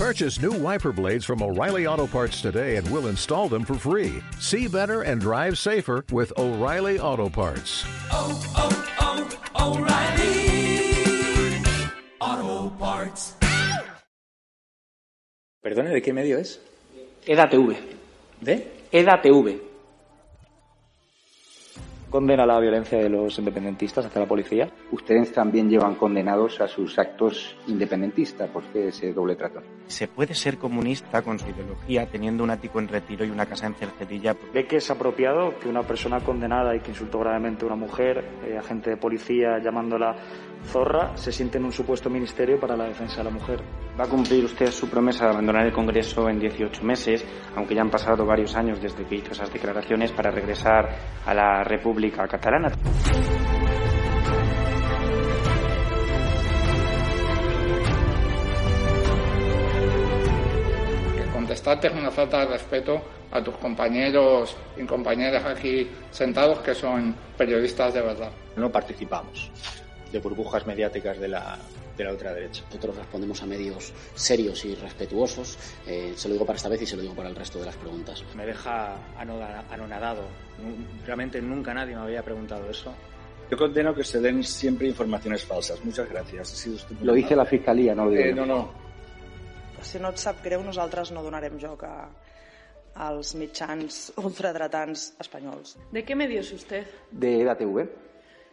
Purchase new wiper blades from O'Reilly Auto Parts today and we'll install them for free. See better and drive safer with O'Reilly Auto Parts. oh, oh, oh, O'Reilly Auto Parts. Perdone, ¿de qué medio es? EDATV. ¿De? EDATV. Condena la violencia de los independentistas hacia la policía. ustedes también llevan condenados a sus actos independentistas. ¿Por qué ese doble trato? ¿Se puede ser comunista con su ideología teniendo un ático en retiro y una casa en Cercedilla? ¿Ve que es apropiado que una persona condenada y que insultó gravemente a una mujer, eh, agente de policía llamándola zorra, se siente en un supuesto ministerio para la defensa de la mujer? Va a cumplir usted su promesa de abandonar el Congreso en 18 meses, aunque ya han pasado varios años desde que hizo esas declaraciones para regresar a la República Catalana. que contestarte es una falta de respeto a tus compañeros y compañeras aquí sentados que son periodistas de verdad. No participamos de burbujas mediáticas de la, de la ultraderecha. Nosotros respondemos a medios serios y respetuosos. Eh, se lo digo para esta vez y se lo digo para el resto de las preguntas. Me deja anonadado. Realmente nunca nadie me había preguntado eso. Yo condeno que se den siempre informaciones falsas. Muchas gracias. Ha sido usted Lo dice la amable. Fiscalía, no lo digo Eh, no, no. Si no et sap greu, nosaltres no donarem joc a, als mitjans ultradretans espanyols. ¿De qué medio es usted? ¿De EDATV?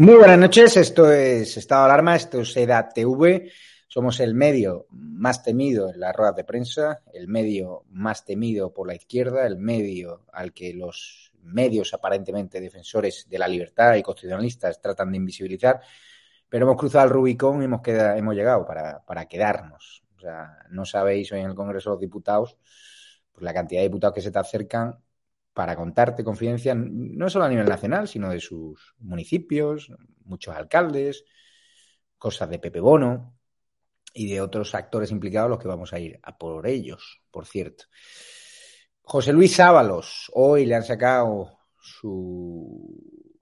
Muy buenas noches, esto es Estado de Alarma, esto es EDA TV. Somos el medio más temido en las ruedas de prensa, el medio más temido por la izquierda, el medio al que los medios aparentemente defensores de la libertad y constitucionalistas tratan de invisibilizar, pero hemos cruzado el Rubicón y hemos llegado para, para quedarnos. O sea, no sabéis hoy en el Congreso de los Diputados pues la cantidad de diputados que se te acercan para contarte confidencias, no solo a nivel nacional, sino de sus municipios, muchos alcaldes, cosas de Pepe Bono y de otros actores implicados, los que vamos a ir a por ellos, por cierto. José Luis Ábalos, hoy le han sacado su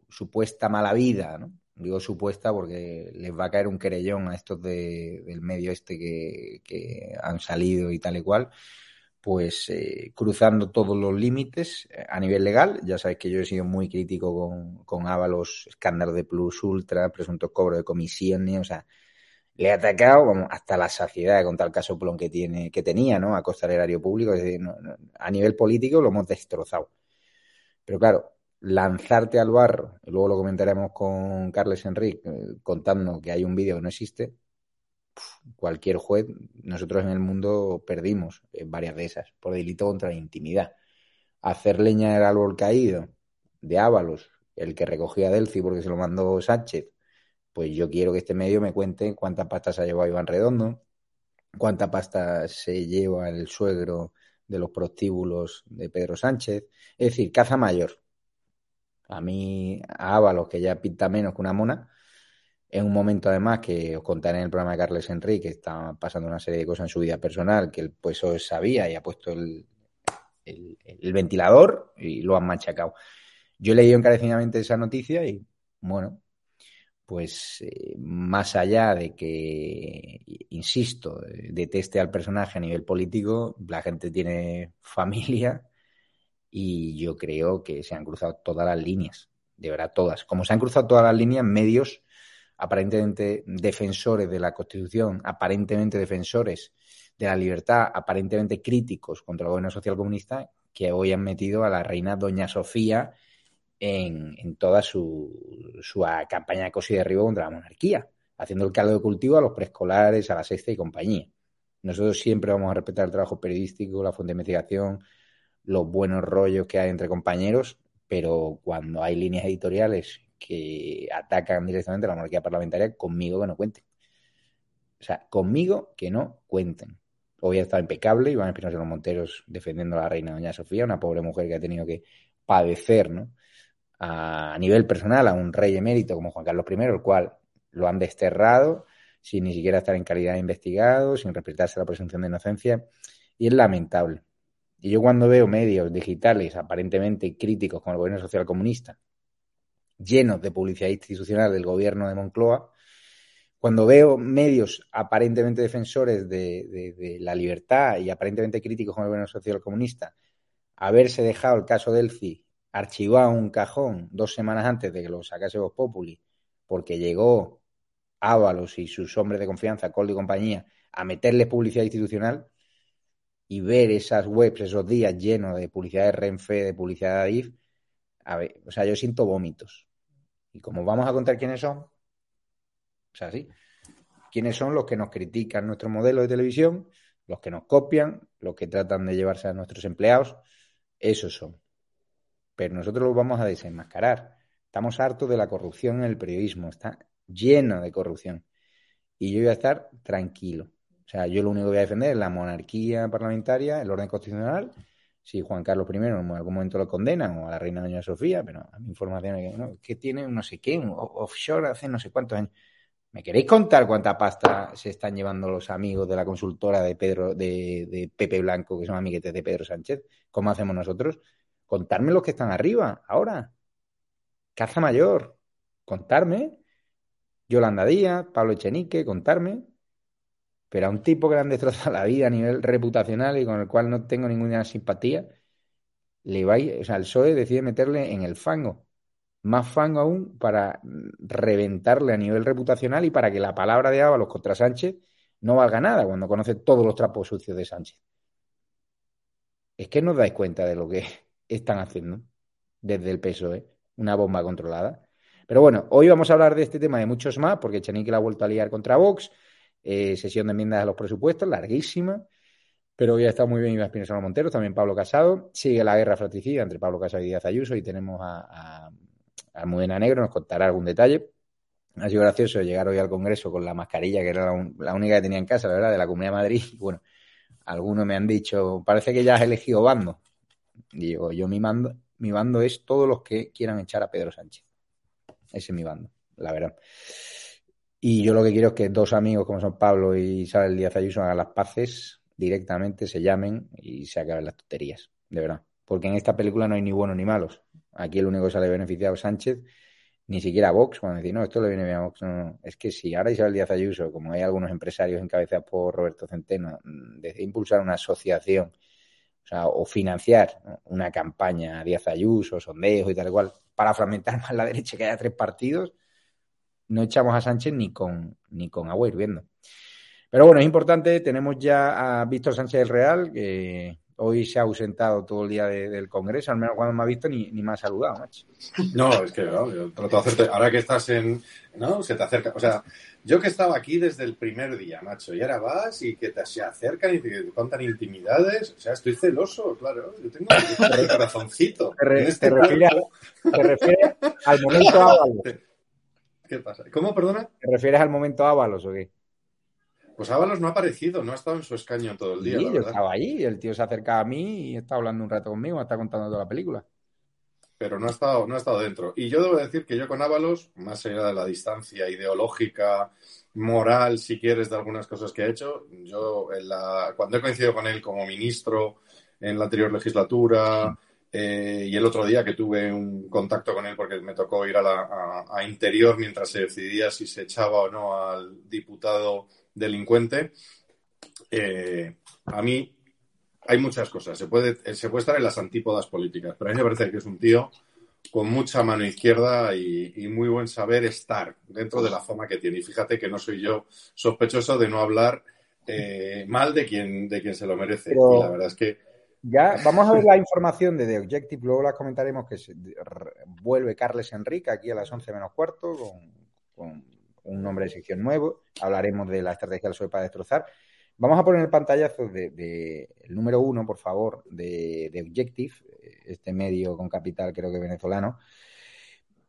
supuesta mala vida. Digo supuesta porque les va a caer un querellón a estos de- del medio este que, que han salido y tal y cual pues eh, cruzando todos los límites eh, a nivel legal. Ya sabéis que yo he sido muy crítico con, con Ábalos, escándalo de Plus Ultra, presunto cobro de comisiones, o sea, le he atacado vamos, hasta la saciedad con tal caso plon que tiene, que tenía, ¿no? A costa del erario público, es decir, a nivel político lo hemos destrozado. Pero claro, lanzarte al barro, luego lo comentaremos con Carles Enrique, eh, contando que hay un vídeo que no existe, cualquier juez, nosotros en el mundo perdimos eh, varias de esas por delito contra la intimidad. Hacer leña del árbol caído de Ábalos, el que recogía Delci porque se lo mandó Sánchez, pues yo quiero que este medio me cuente cuánta pasta se ha llevado Iván Redondo, cuánta pasta se lleva el suegro de los prostíbulos de Pedro Sánchez. Es decir, caza mayor. A mí, a Ábalos, que ya pinta menos que una mona, en un momento además que os contaré en el programa de Carles Enrique, que está pasando una serie de cosas en su vida personal, que el PSOE sabía y ha puesto el ventilador y lo han machacado. Yo he leído encarecidamente esa noticia y, bueno, pues eh, más allá de que, insisto, deteste al personaje a nivel político, la gente tiene familia y yo creo que se han cruzado todas las líneas, de verdad todas. Como se han cruzado todas las líneas, medios aparentemente defensores de la Constitución, aparentemente defensores de la libertad, aparentemente críticos contra el gobierno social comunista, que hoy han metido a la reina Doña Sofía en, en toda su, su campaña de cosi y derribo contra la monarquía, haciendo el caldo de cultivo a los preescolares, a la sexta y compañía. Nosotros siempre vamos a respetar el trabajo periodístico, la fuente de investigación, los buenos rollos que hay entre compañeros, pero cuando hay líneas editoriales que atacan directamente a la monarquía parlamentaria, conmigo que no cuenten. O sea, conmigo que no cuenten. Hoy ha estado impecable, Iván Espinosa los Monteros defendiendo a la reina Doña Sofía, una pobre mujer que ha tenido que padecer, ¿no? A nivel personal, a un rey emérito como Juan Carlos I, el cual lo han desterrado sin ni siquiera estar en calidad de investigado, sin respetarse la presunción de inocencia, y es lamentable. Y yo cuando veo medios digitales aparentemente críticos con el gobierno social comunista, llenos de publicidad institucional del gobierno de Moncloa, cuando veo medios aparentemente defensores de, la libertad y aparentemente críticos con el gobierno social comunista, haberse dejado el caso Delphi archivado un cajón dos semanas antes de que lo sacase Vox Populi, porque llegó Ábalos y sus hombres de confianza, Col y compañía, a meterle publicidad institucional y ver esas webs esos días llenos de publicidad de Renfe, de publicidad de Adif, a ver, o sea, yo siento vómitos. Y como vamos a contar quiénes son, o sea, sí, quiénes son los que nos critican nuestro modelo de televisión, los que nos copian, los que tratan de llevarse a nuestros empleados, esos son. Pero nosotros los vamos a desenmascarar. Estamos hartos de la corrupción en el periodismo, está lleno de corrupción. Y yo voy a estar tranquilo. O sea, yo lo único que voy a defender es la monarquía parlamentaria, el orden constitucional. Si Juan Carlos I en algún momento lo condenan, o a la reina Doña Sofía, pero a mi información es que, que tiene no sé qué, un offshore hace no sé cuántos años. ¿Me queréis contar cuánta pasta se están llevando los amigos de la consultora de Pedro, de, de Pepe Blanco, que son amiguetes de Pedro Sánchez? ¿Cómo hacemos nosotros? Contarme los que están arriba, ahora. Caza Mayor, contarme. Yolanda Díaz, Pablo Echenique, contarme. Pero a un tipo que le han destrozado la vida a nivel reputacional y con el cual no tengo ninguna simpatía, le va, o sea, el PSOE decide meterle en el fango. Más fango aún para reventarle a nivel reputacional y para que la palabra de Ábalos contra Sánchez no valga nada cuando conoce todos los trapos sucios de Sánchez. Es que no os dais cuenta de lo que están haciendo desde el PSOE, una bomba controlada. Pero bueno, hoy vamos a hablar de este tema de muchos más, porque Chenique la ha vuelto a liar contra Vox, eh, sesión de enmiendas a los presupuestos, larguísima, pero hoy ha estado muy bien Iván Espinosa Monteros, también Pablo Casado, sigue la guerra fratricida entre Pablo Casado y Díaz Ayuso, y tenemos a, a, Negro, nos contará algún detalle. Ha sido gracioso llegar hoy al Congreso con la mascarilla, que era la única que tenía en casa, la verdad, de la Comunidad de Madrid. Bueno, algunos me han dicho, parece que ya has elegido bando. Digo, yo mi mando, mi bando es todos los que quieran echar a Pedro Sánchez. Ese es mi bando, la verdad. Y yo lo que quiero es que dos amigos como son Pablo y Isabel Díaz Ayuso hagan las paces directamente, se llamen y se acaben las tonterías, de verdad. Porque en esta película no hay ni buenos ni malos. Aquí el único que sale beneficiado es Sánchez, ni siquiera Vox, cuando decir, no, esto le viene bien a Vox. No, no. Es que si ahora Isabel Díaz Ayuso, como hay algunos empresarios encabezados por Roberto Centeno, decide impulsar una asociación o, sea, o financiar una campaña a Díaz Ayuso, sondeos y tal cual, para fragmentar más la derecha, que haya tres partidos, no echamos a Sánchez ni con, ni con agua hirviendo. Pero bueno, es importante, tenemos ya a Víctor Sánchez del Real, que hoy se ha ausentado todo el día de, del Congreso, al menos cuando me ha visto ni, ni me ha saludado, macho. No, es que no, yo trato de hacerte, ahora que estás en, ¿no? Se te acerca, o sea, yo que estaba aquí desde el primer día, macho, y ahora vas y que te se acercan y te cuentan intimidades, o sea, estoy celoso, claro, yo tengo el corazoncito. Te, re, este te, refieres al momento Ábalos. ¿Qué pasa? ¿Cómo, perdona? ¿Te refieres al momento Ábalos o qué? Pues Ábalos no ha aparecido, no ha estado en su escaño todo el día. Sí, la yo verdad. estaba allí, el tío se acerca a mí y está hablando un rato conmigo, está contando toda la película. Pero no ha estado, no ha estado dentro. Y yo debo decir que yo con Ábalos, más allá de la distancia ideológica, moral, si quieres, de algunas cosas que ha hecho, yo en la, cuando he coincidido con él como ministro en la anterior legislatura, eh, y el otro día que tuve un contacto con él porque me tocó ir a, la, a, a Interior mientras se decidía si se echaba o no al diputado delincuente. Eh, a mí hay muchas cosas. Se puede, se puede estar en las antípodas políticas, pero a mí me parece que es un tío con mucha mano izquierda y, y muy buen saber estar dentro de la fama que tiene. Y fíjate que no soy yo sospechoso de no hablar eh, mal de quien, de quien se lo merece. Pero- Y la verdad es que Ya, vamos a ver la información de The Objective, luego la comentaremos que se- vuelve Carles Enrique aquí a las 11 menos cuarto con, con un nombre de sección nuevo. Hablaremos de la estrategia del PSOE para destrozar. Vamos a poner el pantallazo de, de- el número uno, por favor, de, de Objective, este medio con capital creo que venezolano.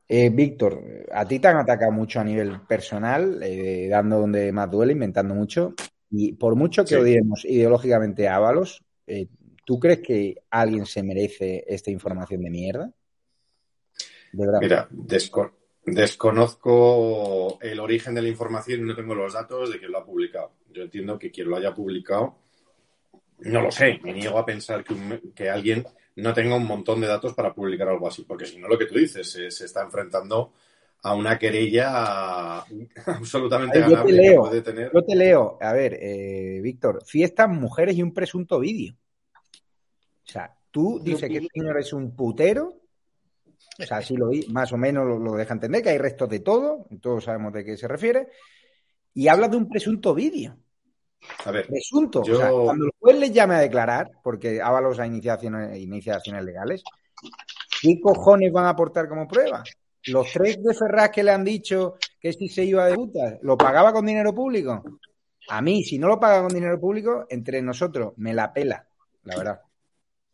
Eh, Víctor, a ti te han atacado mucho a nivel personal, eh, dando donde más duele, inventando mucho. Y por mucho que Sí. odiemos ideológicamente a Ábalos, eh, ¿tú crees que alguien se merece esta información de mierda? De verdad. Mira, desco- desconozco el origen de la información y no tengo los datos de quién lo ha publicado. Yo entiendo que quien lo haya publicado, no lo sé, me niego a pensar que, un- que alguien no tenga un montón de datos para publicar algo así, porque si no, lo que tú dices, se, se está enfrentando a una querella absolutamente Ay, yo te ganable que puede tener. yo te leo. A ver, eh, Víctor, fiestas, mujeres y un presunto vídeo. Tú dices que el señor es un putero. O sea, así lo más o menos lo, lo deja entender, que hay restos de todo, todos sabemos de qué se refiere. Y habla de un presunto vídeo. A ver, Presunto. yo- O sea, cuando el juez les llame a declarar, porque Ábalos a iniciaciones, iniciaciones legales, ¿qué cojones van a aportar como prueba? Los tres de Ferraz que le han dicho que si se iba de putas, ¿lo pagaba con dinero público? A mí, si no lo paga con dinero público, entre nosotros, me la pela, la verdad.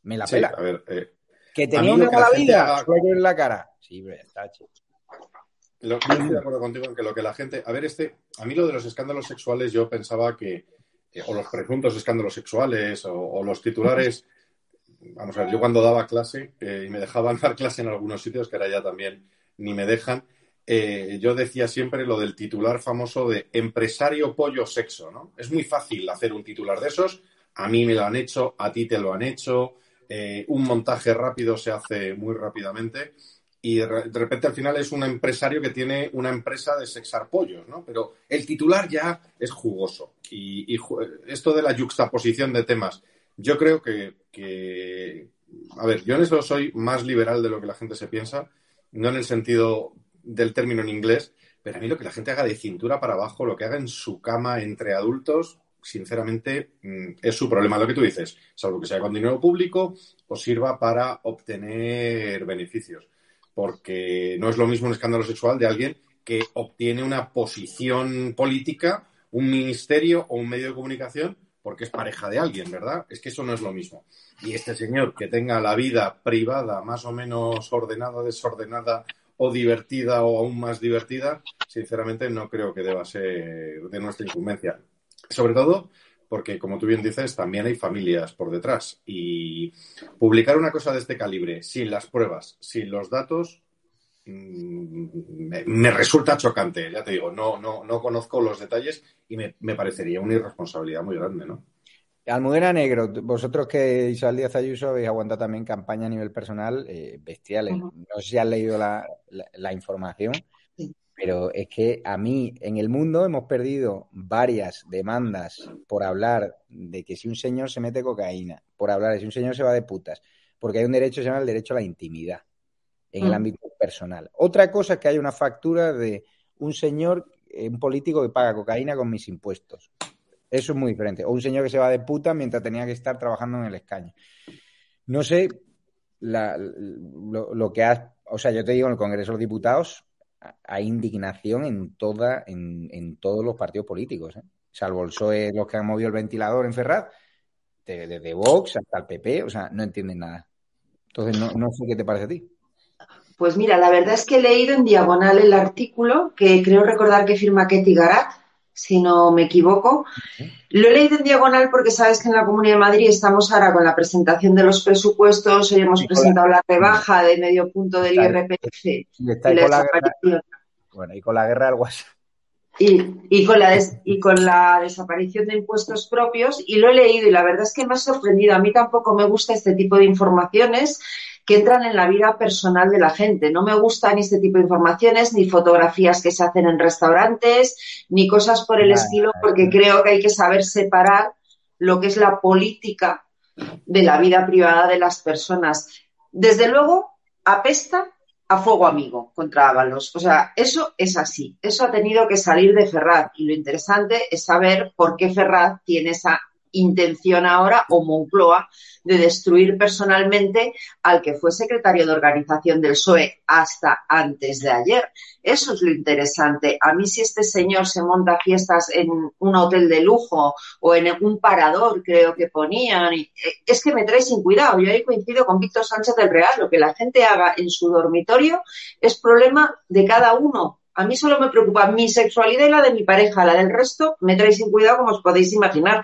Me la Sí, pela. a ver, eh, Que tenía una mala vida, haga- ver la cara. Sí, pero está, chico. Lo, yo estoy de acuerdo contigo en que lo que la gente. A ver, este. A mí lo de los escándalos sexuales, yo pensaba que. eh, o los presuntos escándalos sexuales, o, o los titulares. Vamos a ver, yo cuando daba clase, eh, y me dejaban dar clase en algunos sitios, que ahora ya también ni me dejan, eh, yo decía siempre lo del titular famoso de empresario pollo sexo, ¿no? Es muy fácil hacer un titular de esos. A mí me lo han hecho, a ti te lo han hecho. Eh, un montaje rápido se hace muy rápidamente y de re- de repente al final es un empresario que tiene una empresa de sexar pollos, ¿no? Pero el titular ya es jugoso. Y, esto de la yuxtaposición de temas, yo creo que, que- a ver, yo en eso soy más liberal de lo que la gente se piensa, no en el sentido del término en inglés, pero a mí lo que la gente haga de cintura para abajo, lo que haga en su cama entre adultos, sinceramente, mm, es su problema. Lo que tú dices, salvo que sea con dinero público o sirva para obtener beneficios porque no es lo mismo un escándalo sexual de alguien que obtiene una posición política, un ministerio o un medio de comunicación porque es pareja de alguien, ¿verdad? Es que eso no es lo mismo. Y este señor que tenga la vida privada más o menos ordenada, desordenada o divertida o aún más divertida, sinceramente no creo que deba ser de nuestra incumbencia. Sobre todo porque, como tú bien dices, también hay familias por detrás. Y publicar una cosa de este calibre sin las pruebas, sin los datos, mm, me, me resulta chocante. Ya te digo, no, no, no conozco los detalles y me, me parecería una irresponsabilidad muy grande, ¿no? Almudena Negro, vosotros que Isabel Díaz Ayuso habéis aguantado también campaña a nivel personal eh, bestiales. No sé si has leído la, la- la información, pero es que a mí en el mundo hemos perdido varias demandas por hablar de que si un señor se mete cocaína, por hablar de si un señor se va de putas, porque hay un derecho que se llama el derecho a la intimidad en el Mm. ámbito personal. Otra cosa es que hay una factura de un señor, eh, un político que paga cocaína con mis impuestos. Eso es muy diferente. O un señor que se va de puta mientras tenía que estar trabajando en el escaño. No sé la- lo, lo que has. O sea, yo te digo, en el Congreso de los Diputados hay indignación en, toda, en, en todos los partidos políticos. ¿eh? Salvo el PSOE, los que han movido el ventilador en Ferraz, de- desde Vox hasta el PP, o sea, no entienden nada. Entonces, no, no sé qué te parece a ti. Pues mira, la verdad es que he leído en diagonal el artículo que creo recordar que firma Ketty Garat, si no me equivoco. Lo he leído en diagonal porque sabes que en la Comunidad de Madrid estamos ahora con la presentación de los presupuestos, hoy hemos presentado la rebaja de medio punto del IRPF Y está con la guerra, bueno, y con la guerra del WhatsApp. Y, y con la des- y con la desaparición de impuestos propios, y lo he leído y la verdad es que me ha sorprendido. A mí tampoco me gusta este tipo de informaciones que entran en la vida personal de la gente. No me gustan este tipo de informaciones, ni fotografías que se hacen en restaurantes, ni cosas por el estilo, porque creo que hay que saber separar lo que es la política de la vida privada de las personas. Desde luego, apesta a fuego amigo contra Ábalos. O sea, eso es así. Eso ha tenido que salir de Ferraz. Y lo interesante es saber por qué Ferraz tiene esa intención ahora, o Moncloa, de destruir personalmente al que fue secretario de organización del PSOE hasta antes de ayer. Eso es lo interesante. A mí si este señor se monta fiestas en un hotel de lujo o en un parador, creo que ponían, eh, es que me trae sin cuidado. Yo ahí coincido con Víctor Sánchez del Real. Lo que la gente haga en su dormitorio es problema de cada uno. A mí solo me preocupa mi sexualidad y la de mi pareja, la del resto me trae sin cuidado, como os podéis imaginar.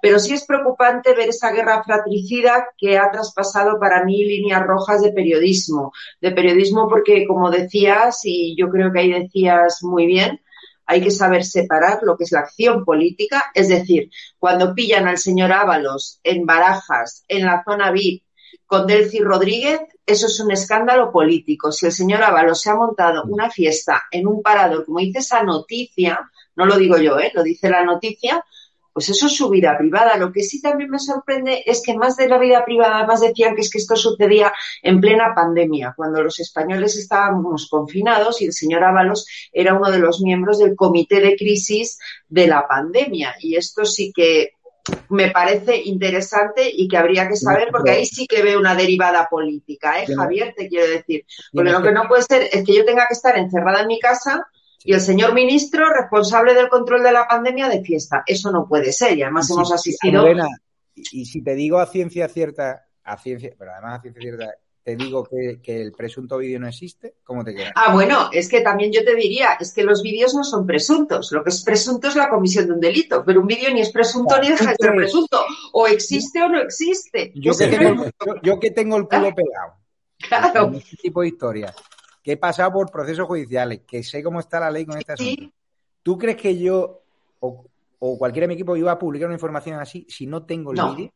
Pero sí es preocupante ver esa guerra fratricida que ha traspasado para mí líneas rojas de periodismo. De periodismo porque, como decías, y yo creo que ahí decías muy bien, hay que saber separar lo que es la acción política, es decir, cuando pillan al señor Ábalos en Barajas, en la zona VIP, con Delcy Rodríguez, eso es un escándalo político. Si el señor Ábalos se ha montado una fiesta en un parador, como dice esa noticia, no lo digo yo, ¿eh? lo dice la noticia, pues eso es su vida privada. Lo que sí también me sorprende es que más de la vida privada, más decían que es que esto sucedía en plena pandemia, cuando los españoles estábamos confinados y el señor Ábalos era uno de los miembros del comité de crisis de la pandemia. Y esto sí que me parece interesante y que habría que saber, porque ahí sí que veo una derivada política, ¿eh, Javier? Te quiero decir. Porque lo que no puede ser es que yo tenga que estar encerrada en mi casa y el señor ministro responsable del control de la pandemia de fiesta. Eso no puede ser y además hemos asistido. y si te digo a ciencia cierta, a ciencia, pero además a ciencia cierta, te digo que, que el presunto vídeo no existe, ¿cómo te queda? Ah, bueno, es que también yo te diría, es que los vídeos no son presuntos. Lo que es presunto es la comisión de un delito, pero un vídeo ni es presunto ni deja de ser presunto. O existe o no existe. Yo que, tengo, yo, yo que tengo el culo pegado. Claro. Con este tipo de historias. Que he pasado por procesos judiciales, que sé cómo está la ley con este asunto. ¿Tú crees que yo o, o cualquiera de mi equipo iba a publicar una información así si no tengo el No. vídeo?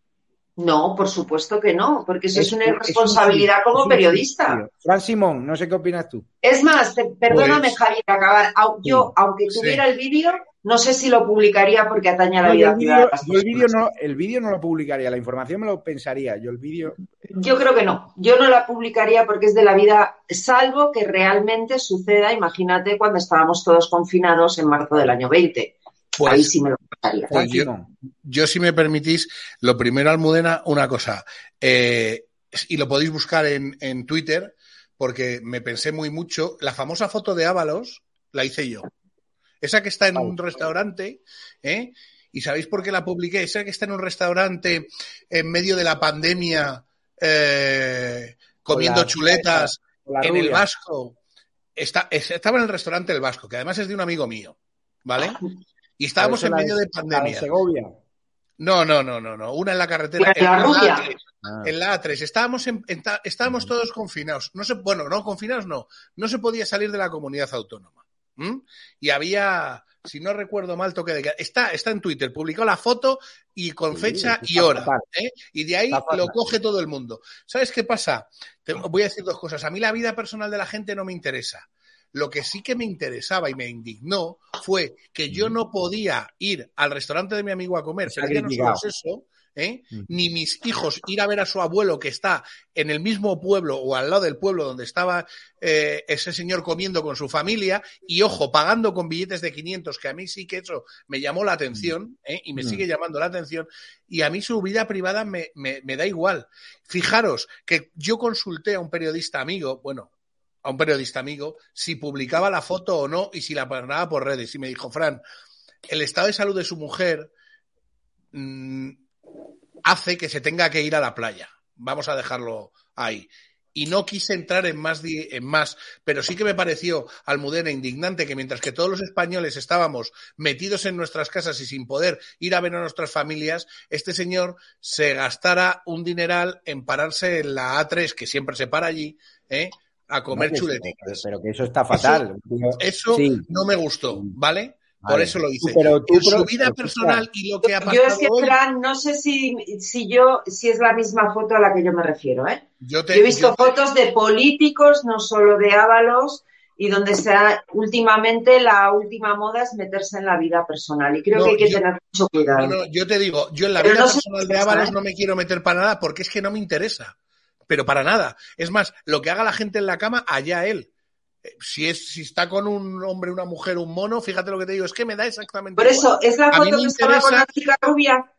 No, por supuesto que no, porque eso es, Es- una es irresponsabilidad un- como periodista. Fran Simón, no sé qué opinas tú. Es más, te- perdóname, Pues- Javier, acabar. Au- Yo, aunque Sí. tuviera el vídeo, no sé si lo publicaría porque atañe a la No, vida el privada el vídeo no, el vídeo no lo publicaría, la información me lo pensaría. Yo el vídeo. Yo creo que no. Yo no la publicaría porque es de la vida, salvo que realmente suceda, imagínate, cuando estábamos todos confinados en marzo del año 20. Pues- Ahí sí me lo pasaría. Pues yo, yo, si me permitís, lo primero, Almudena, una cosa. Eh, y lo podéis buscar en, en Twitter, porque me pensé muy mucho. La famosa foto de Ábalos la hice yo. Esa que está en un restaurante, ¿eh? ¿Y sabéis por qué la publiqué? Esa que está en un restaurante en medio de la pandemia, eh, comiendo la- chuletas la en el. Vasco. Está, es- estaba en el restaurante El Vasco, que además es de un amigo mío, ¿vale? Y estábamos en la medio de la de pandemia. Segovia. No, no, no, no, no. Una en la carretera. La la en rubia. A3. Ah. En la A3. Estábamos, en- en ta- estábamos todos confinados. No se, bueno, no, confinados no. No se podía salir de la comunidad autónoma. Y había, si no recuerdo mal, toque de queda. Está, está en Twitter, publicó la foto y con Sí, fecha y hora. ¿eh? Y de ahí lo coge todo el mundo. ¿Sabes qué pasa? Te voy a decir dos cosas. A mí la vida personal de la gente no me interesa. Lo que sí que me interesaba y me indignó fue que yo no podía ir al restaurante de mi amigo a comer, pero ya no solo criticado. es eso, ¿eh? ni mis hijos ir a ver a su abuelo que está en el mismo pueblo o al lado del pueblo donde estaba eh, ese señor comiendo con su familia y, ojo, pagando con billetes de 500, que a mí sí que eso me llamó la atención ¿eh? y me sigue llamando la atención y a mí su vida privada me, me- me da igual. Fijaros que yo consulté a un periodista amigo, bueno, a un periodista amigo, si publicaba la foto o no y si la pagaba por redes. Y me dijo, Fran, el estado de salud de su mujer mm, hace que se tenga que ir a la playa. Vamos a dejarlo ahí. Y no quise entrar en más, en más, pero sí que me pareció, Almudena, indignante que mientras que todos los españoles estábamos metidos en nuestras casas y sin poder ir a ver a nuestras familias, este señor se gastara un dineral en pararse en la A3, que siempre se para allí, ¿eh? A comer No, chuletitas. Pero que eso está fatal. Eso Sí. no me gustó, ¿vale? Por Vale. eso lo hice. Pero tú, En su pero- vida personal y lo que ha Yo pasado es que, hoy, Fran, no sé si, si yo, si es la misma foto a la que yo me refiero, ¿eh? yo, te, Yo he visto yo- fotos de políticos, no solo de Ábalos, y donde se ha, últimamente la última moda es meterse en la vida personal. Y creo No, que hay que yo- tener mucho cuidado. No, no, yo te digo, yo en la Pero vida no personal de Ábalos ¿eh? no me quiero meter para nada porque es que no me interesa. Pero para nada. Es más, lo que haga la gente en la cama, allá él. Eh, Si, es, si está con un hombre, una mujer, un mono, fíjate lo que te digo, es que me da exactamente Por eso, igual. ¿es la foto que estaba con una chica rubia?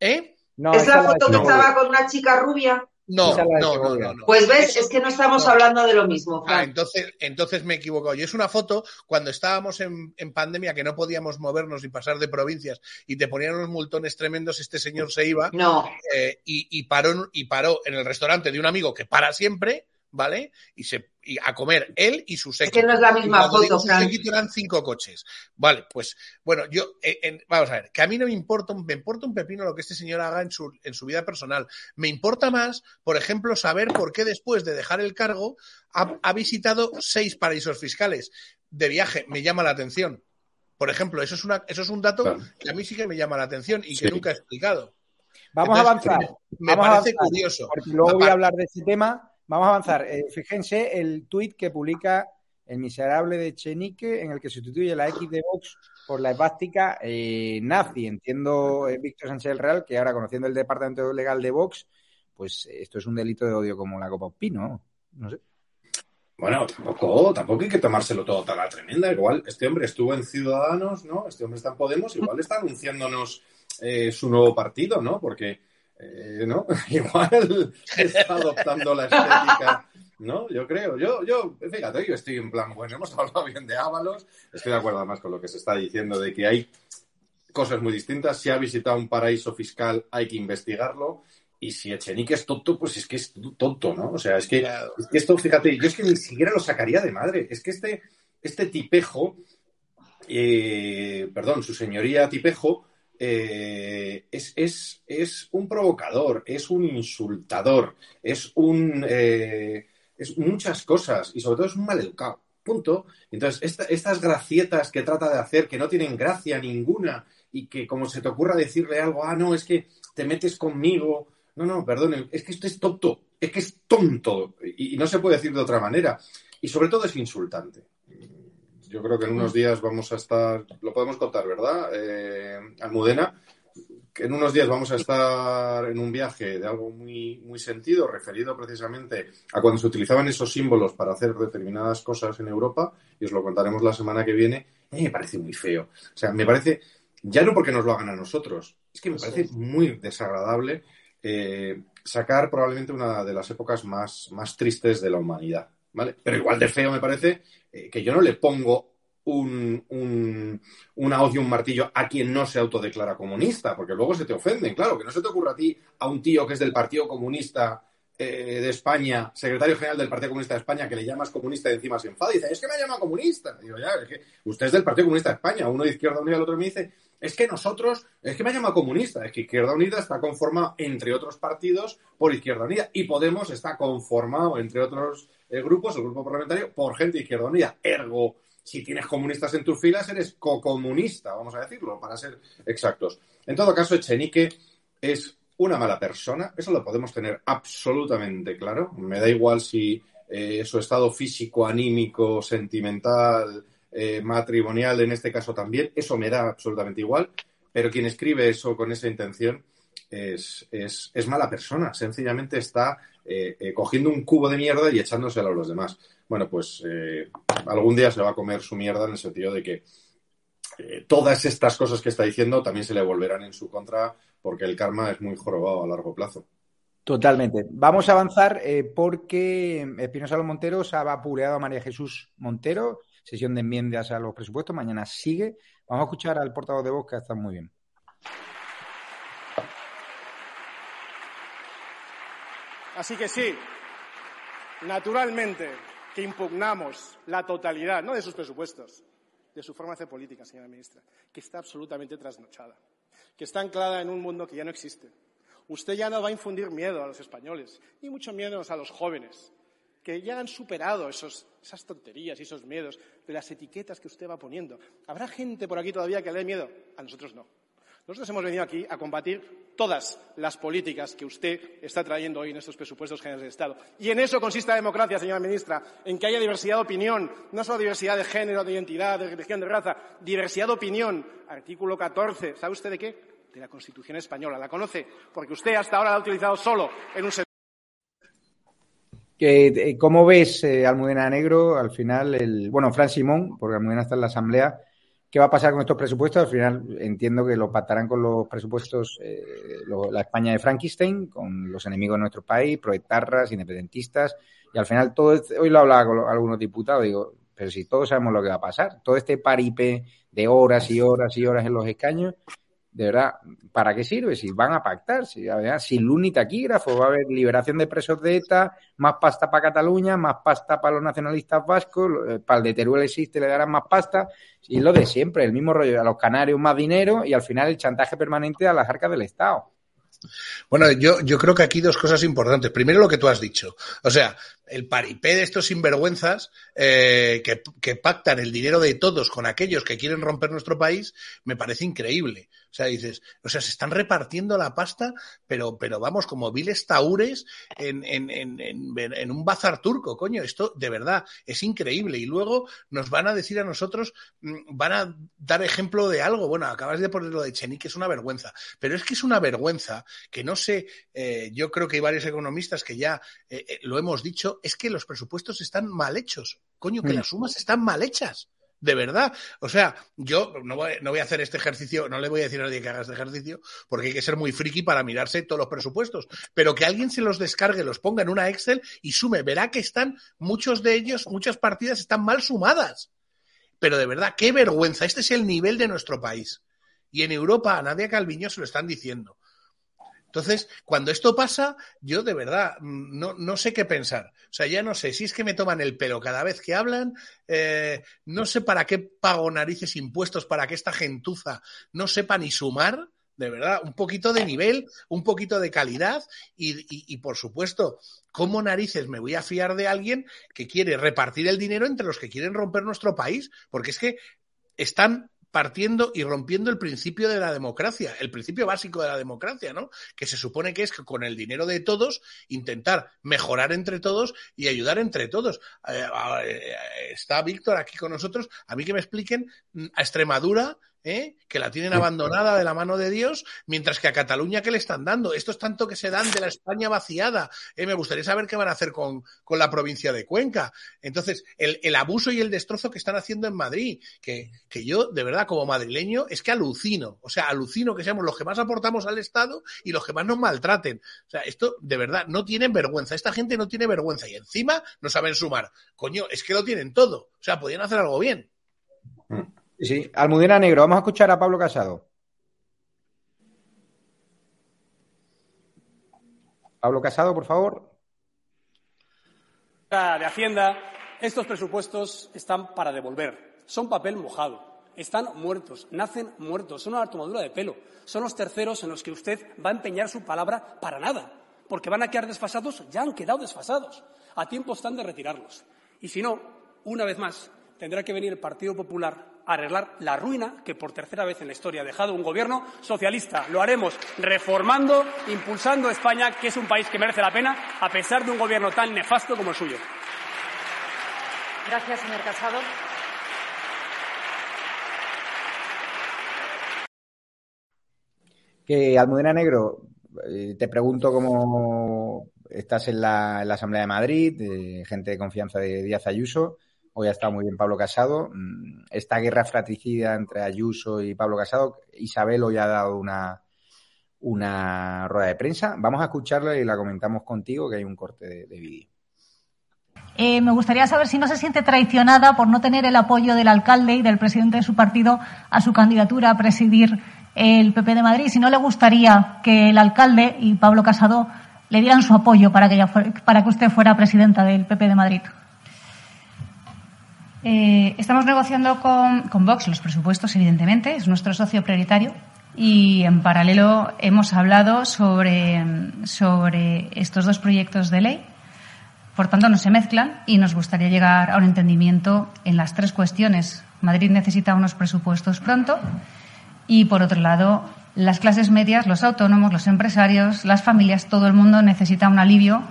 ¿Eh? ¿Es la foto que estaba con una chica rubia? No, no, no, no, no. Pues ves, es que no estamos No. hablando de lo mismo, Ah, Fran. entonces, entonces me he equivocado. Y es una foto cuando estábamos en, en pandemia que no podíamos movernos ni pasar de provincias y te ponían unos multones tremendos, este señor se iba No. eh, y, y paró, y paró en el restaurante de un amigo que para siempre, ¿vale? Y se y a comer él y su séquito. que no es la misma foto, digo su Fran. séquito eran cinco coches. Vale, pues bueno, yo, eh, en- vamos a ver, que a mí no me importa, un- me importa un pepino lo que este señor haga en su, en su vida personal. Me importa más, por ejemplo, saber por qué después de dejar el cargo ha, ha visitado seis paraísos fiscales de viaje. Me llama la atención. Por ejemplo, eso es, una, eso es un dato que a mí sí que me llama la atención y que Sí. nunca he explicado. Vamos Entonces, a avanzar. Me, me Vamos a parece avanzar, curioso. Porque luego voy a hablar de este tema. Vamos a avanzar. Eh, fíjense el tuit que publica el miserable de Chenique en el que sustituye la X de Vox por la esvástica eh, nazi. Entiendo, eh, Víctor Sánchez del Real, que ahora conociendo el departamento legal de Vox, pues eh, esto es un delito de odio como la Copa Pino. No sé. Bueno, tampoco, tampoco hay que tomárselo todo tan a tremenda. Igual, este hombre estuvo en Ciudadanos, ¿no? Este hombre está en Podemos, igual está anunciándonos eh, su nuevo partido, ¿no? Porque, eh, ¿no? Igual está adoptando la estética, ¿no? Yo creo. Yo, yo, fíjate, yo estoy en plan, bueno, hemos hablado bien de Ábalos, estoy de acuerdo además con lo que se está diciendo de que hay cosas muy distintas. Si ha visitado un paraíso fiscal, hay que investigarlo. Y si Echenique es tonto, pues es que es tonto, ¿no? O sea, es que, es que esto, fíjate, yo es que ni siquiera lo sacaría de madre. Es que este, este tipejo, eh, perdón, su señoría tipejo, eh, es, es, es un provocador, es un insultador, es un. eh, es muchas cosas y sobre todo es un maleducado. Punto. Entonces, esta- estas gracietas que trata de hacer, que no tienen gracia ninguna, y que como se te ocurra decirle algo, ah, no, es que te metes conmigo. No, no, perdón, es que esto es tonto, es que es tonto, y no se puede decir de otra manera. Y sobre todo es insultante. Yo creo que en unos días vamos a estar, lo podemos contar, ¿verdad? Eh, Almudena, que en unos días vamos a estar en un viaje de algo muy, muy sentido, referido precisamente a cuando se utilizaban esos símbolos para hacer determinadas cosas en Europa, y os lo contaremos la semana que viene. A mí me parece muy feo. O sea, me parece, ya no porque nos lo hagan a nosotros, es que me parece muy desagradable eh, sacar probablemente una de las épocas más, más tristes de la humanidad. ¿vale? Pero igual de feo me parece eh, que yo no le pongo un, un, una hoz y un martillo a quien no se autodeclara comunista, porque luego se te ofenden. Claro, que no se te ocurra a ti, a un tío que es del Partido Comunista eh, de España, secretario general del Partido Comunista de España, que le llamas comunista y encima se enfada y dice, es que me llama comunista. Digo, ya, es que usted es del Partido Comunista de España, uno de Izquierda Unida, el otro me dice, es que nosotros, es que me llama comunista, es que Izquierda Unida está conformado, entre otros partidos, por Izquierda Unida, y Podemos está conformado, entre otros eh, grupos, el grupo parlamentario, por gente de Izquierda Unida. Ergo, si tienes comunistas en tus filas, eres co-comunista, vamos a decirlo, para ser exactos. En todo caso, Echenique es una mala persona, eso lo podemos tener absolutamente claro. Me da igual si eh, su estado físico, anímico, sentimental, eh, matrimonial, en este caso también, eso me da absolutamente igual, pero quien escribe eso con esa intención es, es, es mala persona, sencillamente está eh, cogiendo un cubo de mierda y echándoselo a los demás. Bueno, pues algún día se va a comer su mierda en el sentido de que todas estas cosas que está diciendo también se le volverán en su contra porque el karma es muy jorobado a largo plazo. Totalmente. Vamos a avanzar eh, porque Espinosa Los Monteros ha vapuleado a María Jesús Montero, sesión de enmiendas a los presupuestos. Mañana sigue. Vamos a escuchar al portavoz de voz que está muy bien. Así que sí, naturalmente que impugnamos la totalidad, no de sus presupuestos, de su forma de hacer política, señora ministra, que está absolutamente trasnochada, que está anclada en un mundo que ya no existe. Usted ya no va a infundir miedo a los españoles, ni mucho miedo a los jóvenes, que ya han superado esas tonterías y esos miedos de las etiquetas que usted va poniendo. ¿Habrá gente por aquí todavía que le dé miedo? A nosotros no. Nosotros hemos venido aquí a combatir todas las políticas que usted está trayendo hoy en estos presupuestos generales de Estado. Y en eso consiste la democracia, señora ministra, en que haya diversidad de opinión, no solo diversidad de género, de identidad, de religión, de raza, diversidad de opinión. Artículo 14, ¿sabe usted de qué? De la Constitución española. ¿La conoce? Porque usted hasta ahora la ha utilizado solo en un eh, ¿Cómo ves eh, Almudena Negro al final? El, bueno, Fran Simón, porque Almudena está en la Asamblea. ¿Qué va a pasar con estos presupuestos? Al final entiendo que lo pactarán con los presupuestos, eh, la España de Frankenstein, con los enemigos de nuestro país, proetarras, independentistas. Y al final, todo este- hoy lo hablaba con algunos diputados, digo, pero si todos sabemos lo que va a pasar, todo este paripé de horas y horas y horas en los escaños, de verdad, ¿para qué sirve? Si van a pactar, si, a ver, sin luz ni taquígrafo, va a haber liberación de presos de ETA, más pasta para Cataluña, más pasta para los nacionalistas vascos, eh, para el de Teruel existe, le darán más pasta, y lo de siempre, el mismo rollo, a los canarios más dinero y al final el chantaje permanente a las arcas del Estado. Bueno, yo, yo creo que aquí dos cosas importantes. Primero, lo que tú has dicho. O sea, el paripé de estos sinvergüenzas eh, que pactan el dinero de todos con aquellos que quieren romper nuestro país, me parece increíble. O sea, dices, o sea, se están repartiendo la pasta, pero, pero vamos, como viles taúres en, en, en, en, en un bazar turco, coño. Esto de verdad es increíble. Y luego nos van a decir a nosotros, mm, van a dar ejemplo de algo. Bueno, acabas de poner lo de Chenique, que es una vergüenza. Pero es que es una vergüenza que no sé, eh, yo creo que hay varios economistas que ya eh, eh, lo hemos dicho, es que los presupuestos están mal hechos. Coño, que Mm. las sumas están mal hechas. De verdad. O sea, yo no voy, no voy a hacer este ejercicio, no le voy a decir a nadie que haga este ejercicio, porque hay que ser muy friki para mirarse todos los presupuestos. Pero que alguien se los descargue, los ponga en una Excel y sume, verá que están, muchos de ellos, muchas partidas están mal sumadas. Pero de verdad, qué vergüenza. Este es el nivel de nuestro país. Y en Europa a Nadia Calviño se lo están diciendo. Entonces, cuando esto pasa, yo de verdad mm, no, no sé qué pensar. O sea, ya no sé si es que me toman el pelo cada vez que hablan, eh, no sé para qué pago narices impuestos para que esta gentuza no sepa ni sumar, de verdad, un poquito de nivel, un poquito de calidad y, y, y por supuesto, ¿cómo narices me voy a fiar de alguien que quiere repartir el dinero entre los que quieren romper nuestro país? Porque es que están partiendo y rompiendo el principio de la democracia, el principio básico de la democracia, ¿no? Que se supone que es que con el dinero de todos intentar mejorar entre todos y ayudar entre todos. Eh, eh, está Víctor aquí con nosotros. A mí que me expliquen mm, a Extremadura. ¿Eh? que la tienen abandonada de la mano de Dios, mientras que a Cataluña, ¿qué le están dando? Esto es tanto que se dan de la España vaciada. ¿eh? Me gustaría saber qué van a hacer con, con la provincia de Cuenca. Entonces, el, el, abuso y el destrozo que están haciendo en Madrid, que, que yo, de verdad, como madrileño, es que alucino. O sea, alucino que seamos los que más aportamos al Estado y los que más nos maltraten. O sea, esto, de verdad, no tienen vergüenza. Esta gente no tiene vergüenza y encima no saben sumar. Coño, es que lo tienen todo. O sea, podían hacer algo bien. Sí, Almudena Negro, vamos a escuchar a Pablo Casado. Pablo Casado, por favor. De Hacienda, estos presupuestos están para devolver. Son papel mojado. Están muertos, nacen muertos, son una tomadura de pelo. Son los terceros en los que usted va a empeñar su palabra para nada. Porque van a quedar desfasados, ya han quedado desfasados. A tiempo están de retirarlos. Y si no, una vez más, tendrá que venir el Partido Popular a arreglar la ruina que por tercera vez en la historia ha dejado un gobierno socialista. Lo haremos reformando, impulsando España, que es un país que merece la pena, a pesar de un gobierno tan nefasto como el suyo. Gracias, señor Casado. Que Almudena Negro, eh, te pregunto cómo estás en la, en la Asamblea de Madrid, de gente de confianza de Díaz Ayuso. Hoy ha estado muy bien Pablo Casado. Mm, Esta guerra fratricida entre Ayuso y Pablo Casado, Isabel hoy ha dado una, una rueda de prensa. Vamos a escucharla y la comentamos contigo, que hay un corte de, de vídeo. Eh, me gustaría saber si no se siente traicionada por no tener el apoyo del alcalde y del presidente de su partido a su candidatura a presidir el PP de Madrid, si no le gustaría que el alcalde y Pablo Casado le dieran su apoyo para que, ella fuera, para que usted fuera presidenta del PP de Madrid. Eh, estamos negociando con, con Vox los presupuestos, evidentemente, es nuestro socio prioritario. Y en paralelo hemos hablado sobre, sobre estos dos proyectos de ley. Por tanto, no se mezclan y nos gustaría llegar a un entendimiento en las tres cuestiones. Madrid necesita unos presupuestos pronto y, por otro lado, las clases medias, los autónomos, los empresarios, las familias, todo el mundo necesita un alivio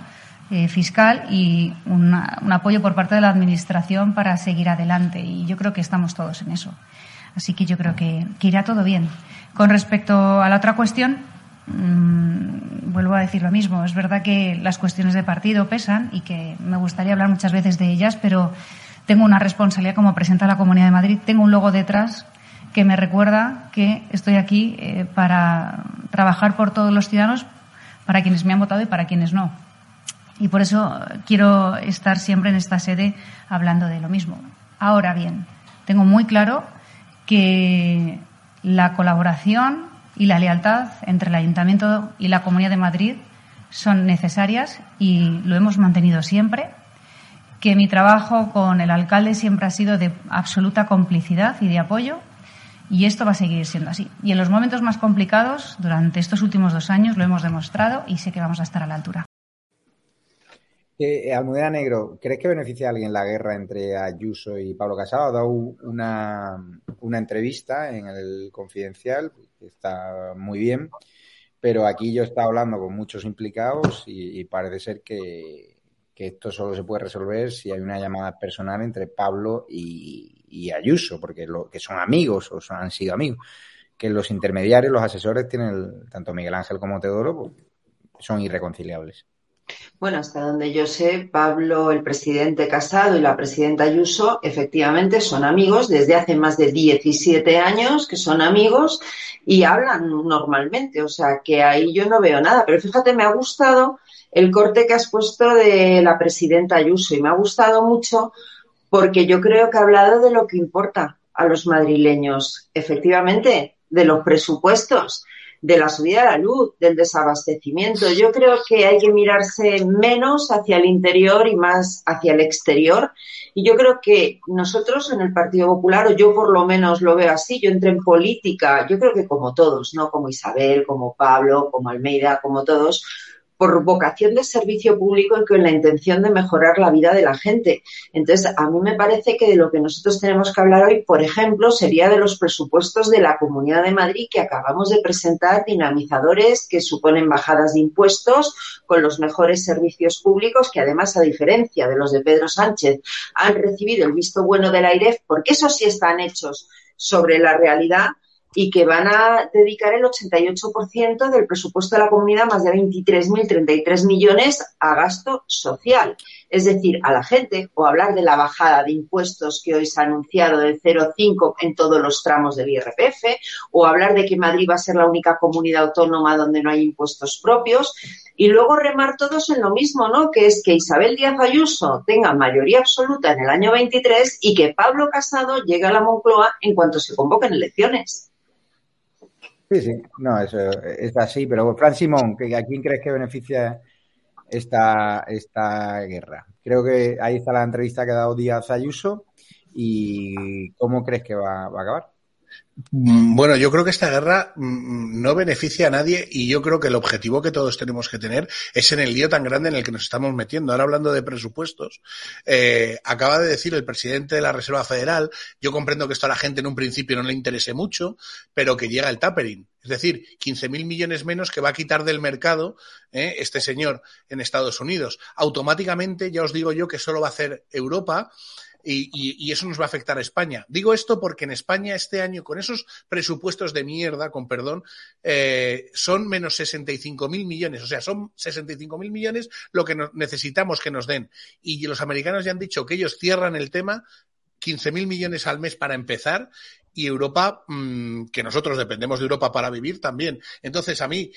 eh, fiscal y una, un apoyo por parte de la Administración para seguir adelante. Y yo creo que estamos todos en eso. Así que yo creo que, irá todo bien. Con respecto a la otra cuestión, mm, vuelvo a decir lo mismo. Es verdad que las cuestiones de partido pesan y que me gustaría hablar muchas veces de ellas, pero tengo una responsabilidad como presidenta de la Comunidad de Madrid. Tengo un logo detrás que me recuerda que estoy aquí eh, para trabajar por todos los ciudadanos, para quienes me han votado y para quienes no. Y por eso quiero estar siempre en esta sede hablando de lo mismo. Ahora bien, tengo muy claro que la colaboración y la lealtad entre el Ayuntamiento y la Comunidad de Madrid son necesarias y lo hemos mantenido siempre, que mi trabajo con el alcalde siempre ha sido de absoluta complicidad y de apoyo y esto va a seguir siendo así. Y en los momentos más complicados, durante estos últimos dos años, lo hemos demostrado y sé que vamos a estar a la altura. Eh, Almudena Negro, ¿crees que beneficia a alguien la guerra entre Ayuso y Pablo Casado? Ha dado una, una entrevista en el Confidencial, que está muy bien, pero aquí yo he estado hablando con muchos implicados y, parece ser que, que, esto solo se puede resolver si hay una llamada personal entre Pablo y, Ayuso, porque lo, que son amigos o han sido amigos. Que los intermediarios, los asesores, tienen el, tanto Miguel Ángel como Teodoro, pues, son irreconciliables. Bueno, hasta donde yo sé, Pablo, el presidente Casado y la presidenta Ayuso, efectivamente son amigos desde hace más de 17 años que son amigos y hablan normalmente. O sea, que ahí yo no veo nada. Pero fíjate, me ha gustado el corte que has puesto de la presidenta Ayuso y me ha gustado mucho porque yo creo que ha hablado de lo que importa a los madrileños. Efectivamente, de los presupuestos de la subida de la luz, del desabastecimiento. Yo creo que hay que mirarse menos hacia el interior y más hacia el exterior. Y yo creo que nosotros en el Partido Popular, o yo por lo menos lo veo así, yo entré en política, yo creo que como todos, ¿no? Como Isabel, como Pablo, como Almeida, como todos, por vocación de servicio público y con la intención de mejorar la vida de la gente. Entonces, a mí me parece que de lo que nosotros tenemos que hablar hoy, por ejemplo, sería de los presupuestos de la Comunidad de Madrid que acabamos de presentar, dinamizadores que suponen bajadas de impuestos con los mejores servicios públicos que además, a diferencia de los de Pedro Sánchez, han recibido el visto bueno del AIREF, porque esos sí están hechos sobre la realidad y que van a dedicar el 88% del presupuesto de la comunidad, más de 23.033 millones, a gasto social. Es decir, a la gente, o hablar de la bajada de impuestos que hoy se ha anunciado del 0,5 en todos los tramos del IRPF, o hablar de que Madrid va a ser la única comunidad autónoma donde no hay impuestos propios. Y luego remar todos en lo mismo, ¿no? Que es que Isabel Díaz Ayuso tenga mayoría absoluta en el año 23 y que Pablo Casado llegue a la Moncloa en cuanto se convoquen elecciones. Sí, sí, no, eso es así, pero Fran Simón, ¿a quién crees que beneficia esta, esta guerra? Creo que ahí está la entrevista que ha dado Díaz Ayuso y ¿cómo crees que va, va a acabar? Bueno, yo creo que esta guerra mm, no beneficia a nadie y yo creo que el objetivo que todos tenemos que tener es en el lío tan grande en el que nos estamos metiendo. Ahora hablando de presupuestos, eh, acaba de decir el presidente de la Reserva Federal, yo comprendo que esto a la gente en un principio no le interese mucho, pero que llega el tapering. Es decir, 15.000 millones menos que va a quitar del mercado eh, este señor en Estados Unidos. Automáticamente, ya os digo yo que solo va a hacer Europa y, y, y, eso nos va a afectar a España. Digo esto porque en España este año, con esos presupuestos de mierda, con perdón, eh, son menos 65 mil millones. O sea, son 65 mil millones lo que necesitamos que nos den. Y los americanos ya han dicho que ellos cierran el tema 15 mil millones al mes para empezar y Europa, mmm, que nosotros dependemos de Europa para vivir también. Entonces, a mí,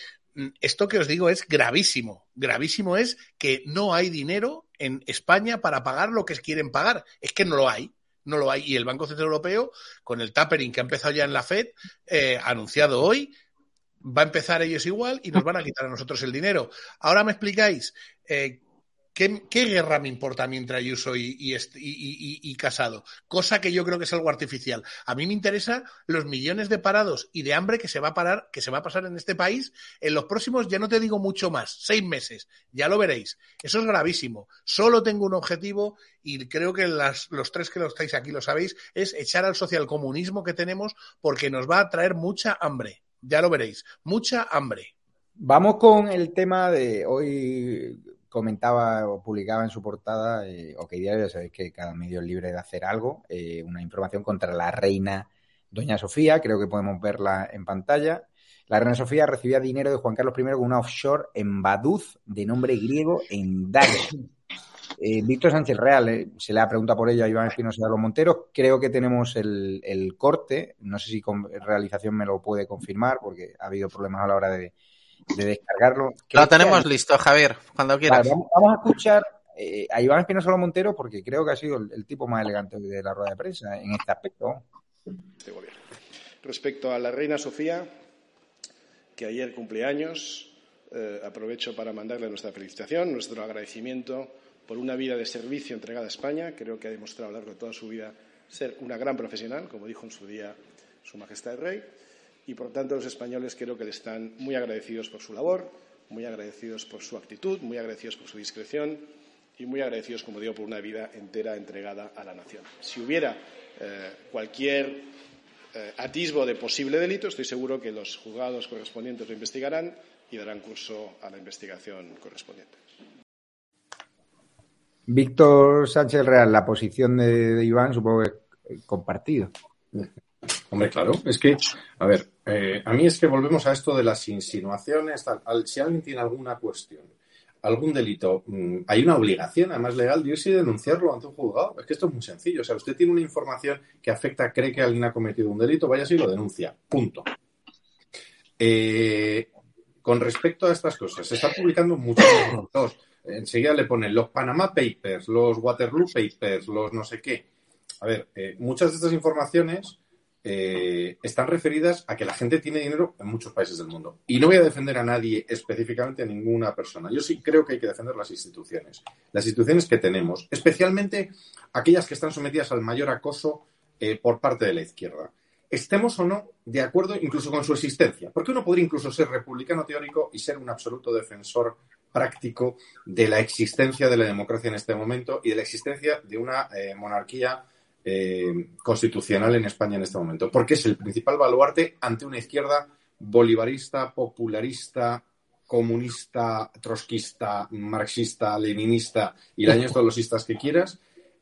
esto que os digo es gravísimo. Gravísimo es que no hay dinero en España para pagar lo que quieren pagar. Es que no lo hay. No lo hay. Y el Banco Central Europeo, con el tapering que ha empezado ya en la Fed, eh, anunciado hoy, va a empezar ellos igual y nos van a quitar a nosotros el dinero. Ahora me explicáis eh, ¿Qué, ¿Qué, guerra me importa entre Ayuso y, y, Casado? Cosa que yo creo que es algo artificial. A mí me interesa los millones de parados y de hambre que se va a parar, que se va a pasar en este país en los próximos, ya no te digo mucho más, seis meses. Ya lo veréis. Eso es gravísimo. Solo tengo un objetivo y creo que los tres que lo estáis aquí lo sabéis, es echar al socialcomunismo que tenemos porque nos va a traer mucha hambre. Ya lo veréis. Mucha hambre. Vamos con el tema de hoy comentaba o publicaba en su portada, eh, OK Diario, sabéis que cada medio es libre de hacer algo, eh, una información contra la reina Doña Sofía, creo que podemos verla en pantalla. La reina Sofía recibía dinero de Juan Carlos I con una offshore en Baduz de nombre griego en Dario. Eh, Víctor Sánchez Real, eh, se le ha preguntado por ella a Iván Espinosa de los Monteros. Creo que tenemos el, el corte. No sé si con realización me lo puede confirmar porque ha habido problemas a la hora de, de descargarlo. Lo tenemos que- listo, Javier, cuando quieras. Vale, vamos, vamos a escuchar eh, a Iván Espinosa Monteros porque creo que ha sido el, el tipo más elegante de la rueda de prensa en este aspecto. de gobierno. Respecto a la reina Sofía, que ayer cumpleaños, eh, aprovecho para mandarle nuestra felicitación, nuestro agradecimiento por una vida de servicio entregada a España. Creo que ha demostrado a lo largo de toda su vida ser una gran profesional, como dijo en su día Su Majestad el Rey. Y por tanto, los españoles creo que están muy agradecidos por su labor, muy agradecidos por su actitud, muy agradecidos por su discreción y muy agradecidos, como digo, por una vida entera entregada a la nación. Si hubiera eh, cualquier eh, atisbo de posible delito, estoy seguro que los juzgados correspondientes lo investigarán y darán curso a la investigación correspondiente. Víctor Sánchez Real, la posición de, Iván, supongo que compartido. Hombre, claro, es que, a ver, eh, a mí es que volvemos a esto de las insinuaciones. tal. Al- si alguien tiene alguna cuestión, algún delito, mm, hay una obligación, además legal, de irse y denunciarlo ante un juzgado. Es que esto es muy sencillo. O sea, usted tiene una información que afecta, cree que alguien ha cometido un delito, vaya y lo denuncia. Punto. Eh, con respecto a estas cosas, se está publicando muchos enseguida le ponen los Panama Papers, los Waterloo Papers, los no sé qué. A ver, eh, muchas de estas informaciones eh, están referidas a que la gente tiene dinero en muchos países del mundo. Y no voy a defender a nadie específicamente, a ninguna persona. Yo sí creo que hay que defender las instituciones. Las instituciones que tenemos, especialmente aquellas que están sometidas al mayor acoso eh, por parte de la izquierda. Estemos o no de acuerdo incluso con su existencia. Porque uno podría incluso ser republicano teórico y ser un absoluto defensor práctico de la existencia de la democracia en este momento y de la existencia de una eh, monarquía eh, constitucional en España en este momento, porque es el principal baluarte ante una izquierda bolivarista, popularista, comunista, trotskista, marxista, leninista y año todos los istas que quieras.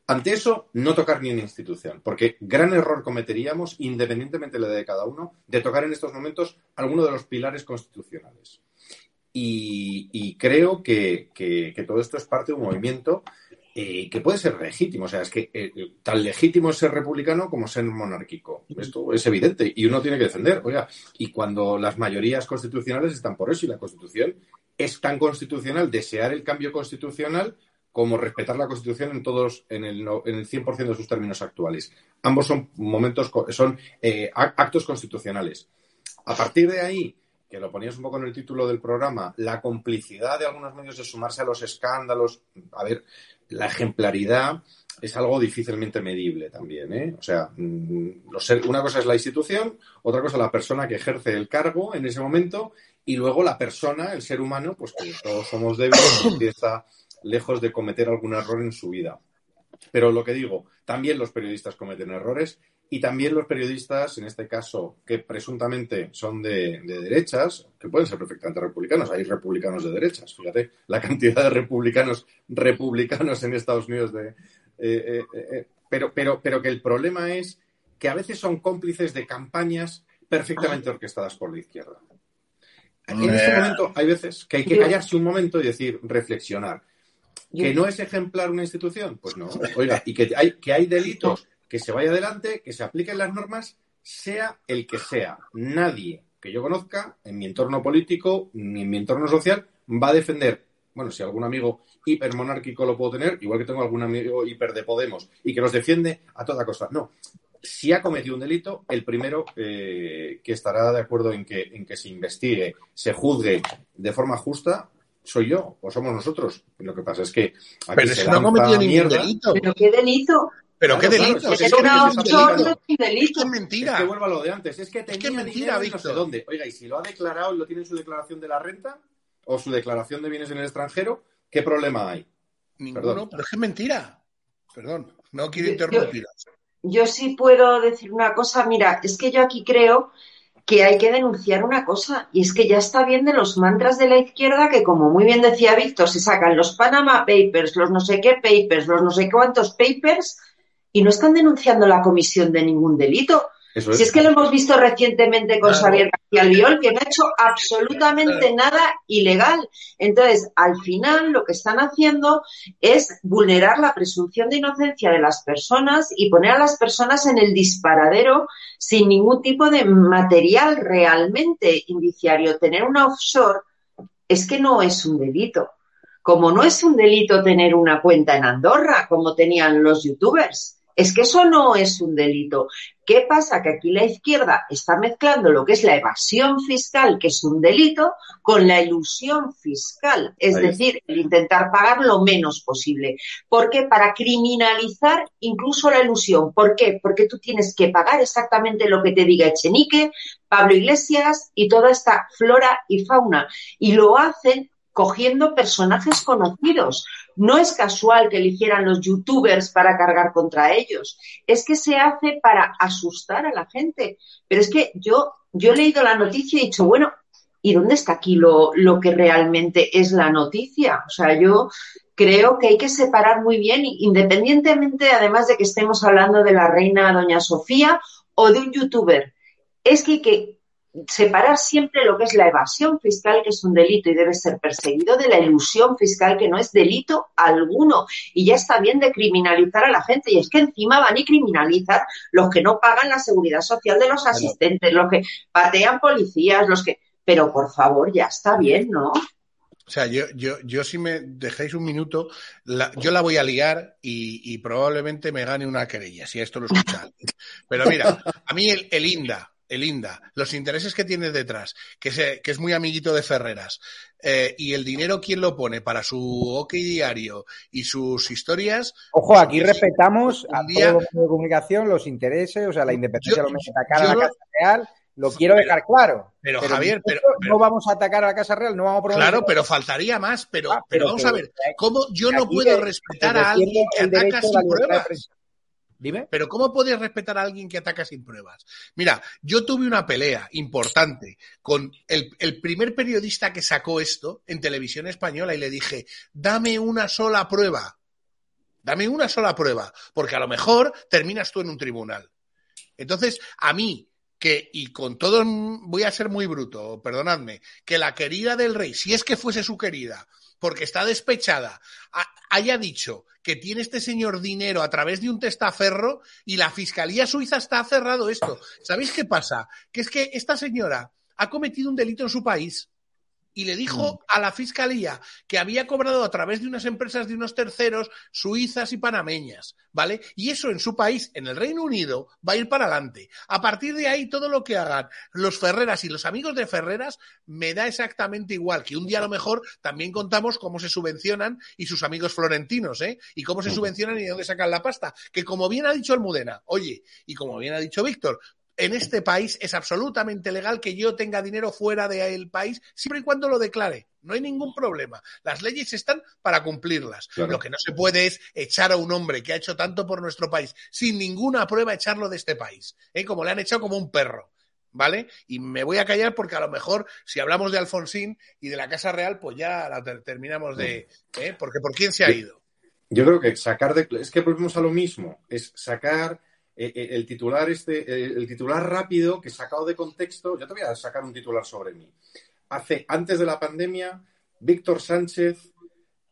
Ante eso, no tocar ni una institución, porque gran error cometeríamos, independientemente de la de cada uno, de tocar en estos momentos alguno de los pilares constitucionales. Y, y creo que, que- que todo esto es parte de un movimiento eh, que puede ser legítimo. O sea, es que eh, tan legítimo es ser republicano como ser monárquico. Esto es evidente y uno tiene que defender. Oiga, y cuando las mayorías constitucionales están por eso y la Constitución es tan constitucional desear el cambio constitucional como respetar la Constitución en todos, en el, en el 100% de sus términos actuales. Ambos son momentos, son eh, ac- actos constitucionales. A partir de ahí, que lo ponías un poco en el título del programa, la complicidad de algunos medios de sumarse a los escándalos, a ver, la ejemplaridad es algo difícilmente medible también, ¿eh? O sea, mm, una cosa es la institución, otra cosa la persona que ejerce el cargo en ese momento y luego la persona, el ser humano, pues que todos somos débiles y empieza lejos de cometer algún error en su vida. Pero lo que digo, también los periodistas cometen errores y también los periodistas, en este caso, que presuntamente son de, de derechas, que pueden ser perfectamente republicanos, hay republicanos de derechas, fíjate la cantidad de republicanos republicanos en Estados Unidos de, eh, eh, eh, pero, pero, pero que el problema es que a veces son cómplices de campañas perfectamente orquestadas por la izquierda. En este momento hay veces que hay que callarse un momento y decir, reflexionar. ¿Que no es ejemplar una institución? Pues no. Oiga, y que hay, que hay delitos, que se vaya adelante, que se apliquen las normas, sea el que sea. Nadie que yo conozca en mi entorno político ni en mi entorno social va a defender, bueno, si algún amigo hipermonárquico lo puedo tener, igual que tengo algún amigo hiper de Podemos y que los defiende a toda costa. No. Si ha cometido un delito, el primero eh, que estará de acuerdo en que, en que se investigue, se juzgue de forma justa, soy yo o somos nosotros. Lo que pasa es que aquí Pero se si no ha cometido ningún mierda. delito. ¿Pero qué delito? ¿Pero qué Claro, claro, delito? es que Es eso que es es. Es mentira. Es que vuelvo a lo de antes. Es que tenía que mentira, dinero en no sé Víctor. dónde. Oiga, y si lo ha declarado y lo tiene en su declaración de la renta o su declaración de bienes en el extranjero, ¿qué problema hay? Ninguno, Perdón. pero es que es mentira. Perdón, no quiero Yo- interrumpir. Yo sí puedo decir una cosa, mira, es que yo aquí creo que hay que denunciar una cosa, y es que ya está bien de los mantras de la izquierda que, como muy bien decía Víctor, se sacan los Panama Papers, los no sé qué papers, los no sé cuántos papers, y no están denunciando la comisión de ningún delito. Eso Si es que lo hemos visto recientemente con Claro. Xavier García Albiol, que no ha hecho absolutamente nada ilegal. Entonces, al final, lo que están haciendo es vulnerar la presunción de inocencia de las personas y poner a las personas en el disparadero sin ningún tipo de material realmente indiciario. Tener una offshore es que no es un delito. Como no es un delito tener una cuenta en Andorra, como tenían los youtubers. Es que eso no es un delito. ¿Qué pasa? Que aquí la izquierda está mezclando lo que es la evasión fiscal, que es un delito, con la ilusión fiscal. Es Ahí decir, el intentar pagar lo menos posible. ¿Por qué? Para criminalizar incluso la ilusión. ¿Por qué? Porque tú tienes que pagar exactamente lo que te diga Echenique, Pablo Iglesias y toda esta flora y fauna. Y lo hacen cogiendo personajes conocidos. No es casual que eligieran los youtubers para cargar contra ellos. Es que se hace para asustar a la gente. Pero es que yo, he leído la noticia y he dicho, bueno, ¿y dónde está aquí lo, lo que realmente es la noticia? O sea, yo creo que hay que separar muy bien, independientemente, además de que estemos hablando de la reina doña Sofía o de un youtuber. Es que hay que separar siempre lo que es la evasión fiscal, que es un delito y debe ser perseguido, de la ilusión fiscal, que no es delito alguno. Y ya está bien de criminalizar a la gente. Y es que encima van y criminalizan los que no pagan la seguridad social de los asistentes, los que patean policías, los que... Pero por favor, ya está bien, ¿no? O sea, yo, yo, yo si me dejáis un minuto, la- yo la voy a liar y, y probablemente me gane una querella, si esto lo escucha alguien. Pero mira, a mí el, el INDA, el INDA, los intereses que tiene detrás, que, se- que es muy amiguito de Ferreras, eh, y el dinero, ¿quién lo pone? Para su OK diario y sus historias. Ojo, aquí respetamos a día- los medios de comunicación, los intereses, o sea, la independencia Yo- de los atacar a la Casa Real, lo quiero dejar claro. Pero, Javier, pero- no vamos a atacar a la Casa Real, no vamos a promover- Claro, pero faltaría más. Pero, Ah, pero vamos que- a ver, ¿cómo yo no puedo de- respetar a alguien que ataca a la sin pruebas? Pero ¿cómo puedes respetar a alguien que ataca sin pruebas? Mira, yo tuve una pelea importante con el, el primer periodista que sacó esto en televisión española y le dije, dame una sola prueba. Dame una sola prueba, porque a lo mejor terminas tú en un tribunal. Entonces, a mí, que, y con todo, voy a ser muy bruto, perdonadme, que la querida del rey, si es que fuese su querida, porque está despechada, ha- haya dicho que tiene este señor dinero a través de un testaferro y la Fiscalía Suiza está cerrado esto. ¿Sabéis qué pasa? Que es que esta señora ha cometido un delito en su país y le dijo a la fiscalía que había cobrado a través de unas empresas de unos terceros suizas y panameñas, ¿vale? Y eso en su país, en el Reino Unido, va a ir para adelante. A partir de ahí, todo lo que hagan los Ferreras y los amigos de Ferreras me da exactamente igual, que un día a lo mejor también contamos cómo se subvencionan y sus amigos florentinos, ¿eh? Y cómo se subvencionan y de dónde sacan la pasta. Que como bien ha dicho Almudena, oye, y como bien ha dicho Víctor, en este país es absolutamente legal que yo tenga dinero fuera del país, siempre y cuando lo declare. No hay ningún problema. Las leyes están para cumplirlas. Claro. Lo que no se puede es echar a un hombre que ha hecho tanto por nuestro país, sin ninguna prueba, echarlo de este país. ¿eh? Como le han echado como un perro. ¿Vale? Y me voy a callar porque a lo mejor si hablamos de Alfonsín y de la Casa Real, pues ya la ter- terminamos de... ¿eh? Porque ¿por quién se ha ido? Yo creo que sacar de. Es que volvemos a lo mismo. Es sacar el titular este, eh, el titular rápido que sacado de contexto. Yo te voy a sacar un titular sobre mí. Hace, antes de la pandemia, Víctor Sánchez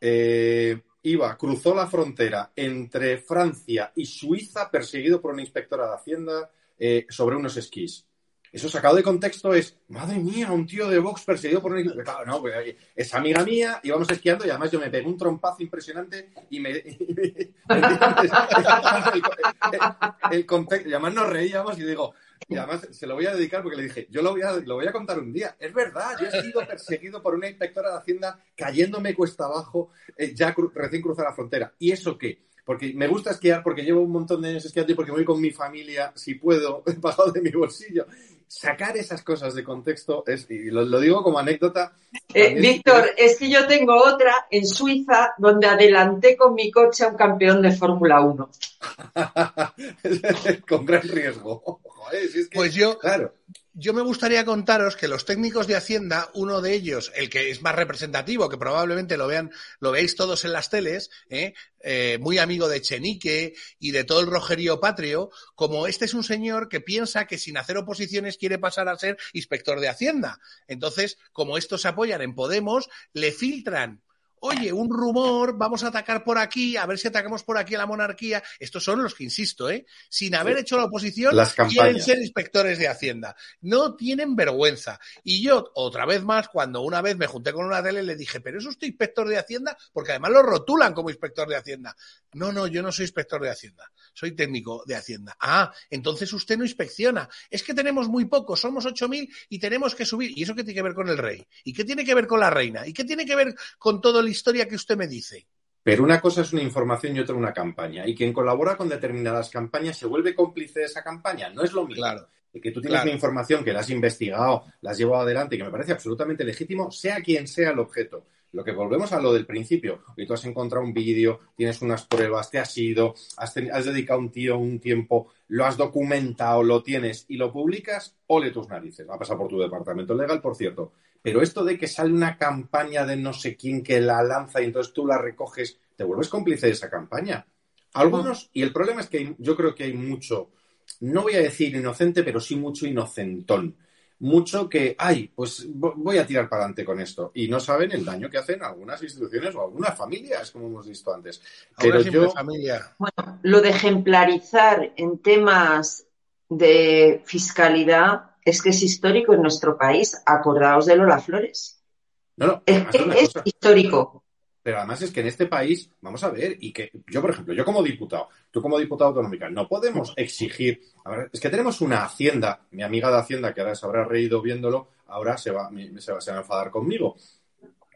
eh, iba, cruzó la frontera entre Francia y Suiza perseguido por una inspectora de Hacienda eh, sobre unos esquís. Eso sacado de contexto es, madre mía, un tío de Vox perseguido por una... Claro, no, pues, eh, es amiga mía, íbamos esquiando y además yo me pegué un trompazo impresionante y me... el, contexto, y además nos reíamos y digo, y además se lo voy a dedicar porque le dije, yo lo voy a, lo voy a contar un día. Es verdad, yo he sido perseguido por una inspectora de Hacienda cayéndome cuesta abajo, eh, ya recién cruzar la frontera. ¿Y eso qué? Porque me gusta esquiar, porque llevo un montón de años esquiando y porque voy con mi familia, si puedo, he pagado de mi bolsillo. Sacar esas cosas de contexto es, y lo, lo digo como anécdota. Eh, Víctor, es que yo tengo otra en Suiza donde adelanté con mi coche a un campeón de Fórmula 1. con gran riesgo. Joder, si es que, Pues yo, claro. Yo me gustaría contaros que los técnicos de Hacienda, uno de ellos, el que es más representativo, que probablemente lo vean, lo veis todos en las teles, ¿eh? Eh, muy amigo de Chenique y de todo el rojerío patrio, como este es un señor que piensa que sin hacer oposiciones quiere pasar a ser inspector de Hacienda. Entonces, como estos se apoyan en Podemos, le filtran oye, un rumor, vamos a atacar por aquí, a ver si atacamos por aquí a la monarquía. Estos son los que insisto, ¿eh? Sin haber hecho la oposición, Las quieren ser inspectores de Hacienda. No tienen vergüenza. Y yo, otra vez más, cuando una vez me junté con una tele, le dije, pero es usted inspector de Hacienda, porque además lo rotulan como inspector de Hacienda. No, no, yo no soy inspector de Hacienda, soy técnico de Hacienda. Ah, entonces usted no inspecciona. Es que tenemos muy pocos, somos 8.000 y tenemos que subir. ¿Y eso qué tiene que ver con el rey? ¿Y qué tiene que ver con la reina? ¿Y qué tiene que ver con toda la historia que usted me dice? Pero una cosa es una información y otra una campaña. Y quien colabora con determinadas campañas se vuelve cómplice de esa campaña. No es lo mismo. Claro. Que tú tienes Claro. una información que la has investigado, la has llevado adelante y que me parece absolutamente legítimo, sea quien sea el objeto. Lo que volvemos a lo del principio. Y tú has encontrado un vídeo, tienes unas pruebas, te has ido, has, has dedicado un tío un tiempo, lo has documentado, lo tienes y lo publicas, ole tus narices. Va a pasar por tu departamento legal, por cierto. Pero esto de que sale una campaña de no sé quién que la lanza y entonces tú la recoges, te vuelves cómplice de esa campaña. Algunos, y el problema es que yo creo que hay mucho, no voy a decir inocente, pero sí mucho inocentón. Mucho que, ay, pues vo- voy a tirar para adelante con esto. Y no saben el daño que hacen algunas instituciones o algunas familias, como hemos visto antes. Pero yo, familia. Lo de ejemplarizar en temas de fiscalidad es que es histórico en nuestro país. Acordaos de Lola Flores. no, no, Es que es cosa. histórico. Pero además es que en este país, vamos a ver, y que yo, por ejemplo, yo como diputado, tú como diputado autonómica, no podemos exigir. A ver, es que tenemos una hacienda, mi amiga de Hacienda, que ahora se habrá reído viéndolo, ahora se va, se va, se va a enfadar conmigo.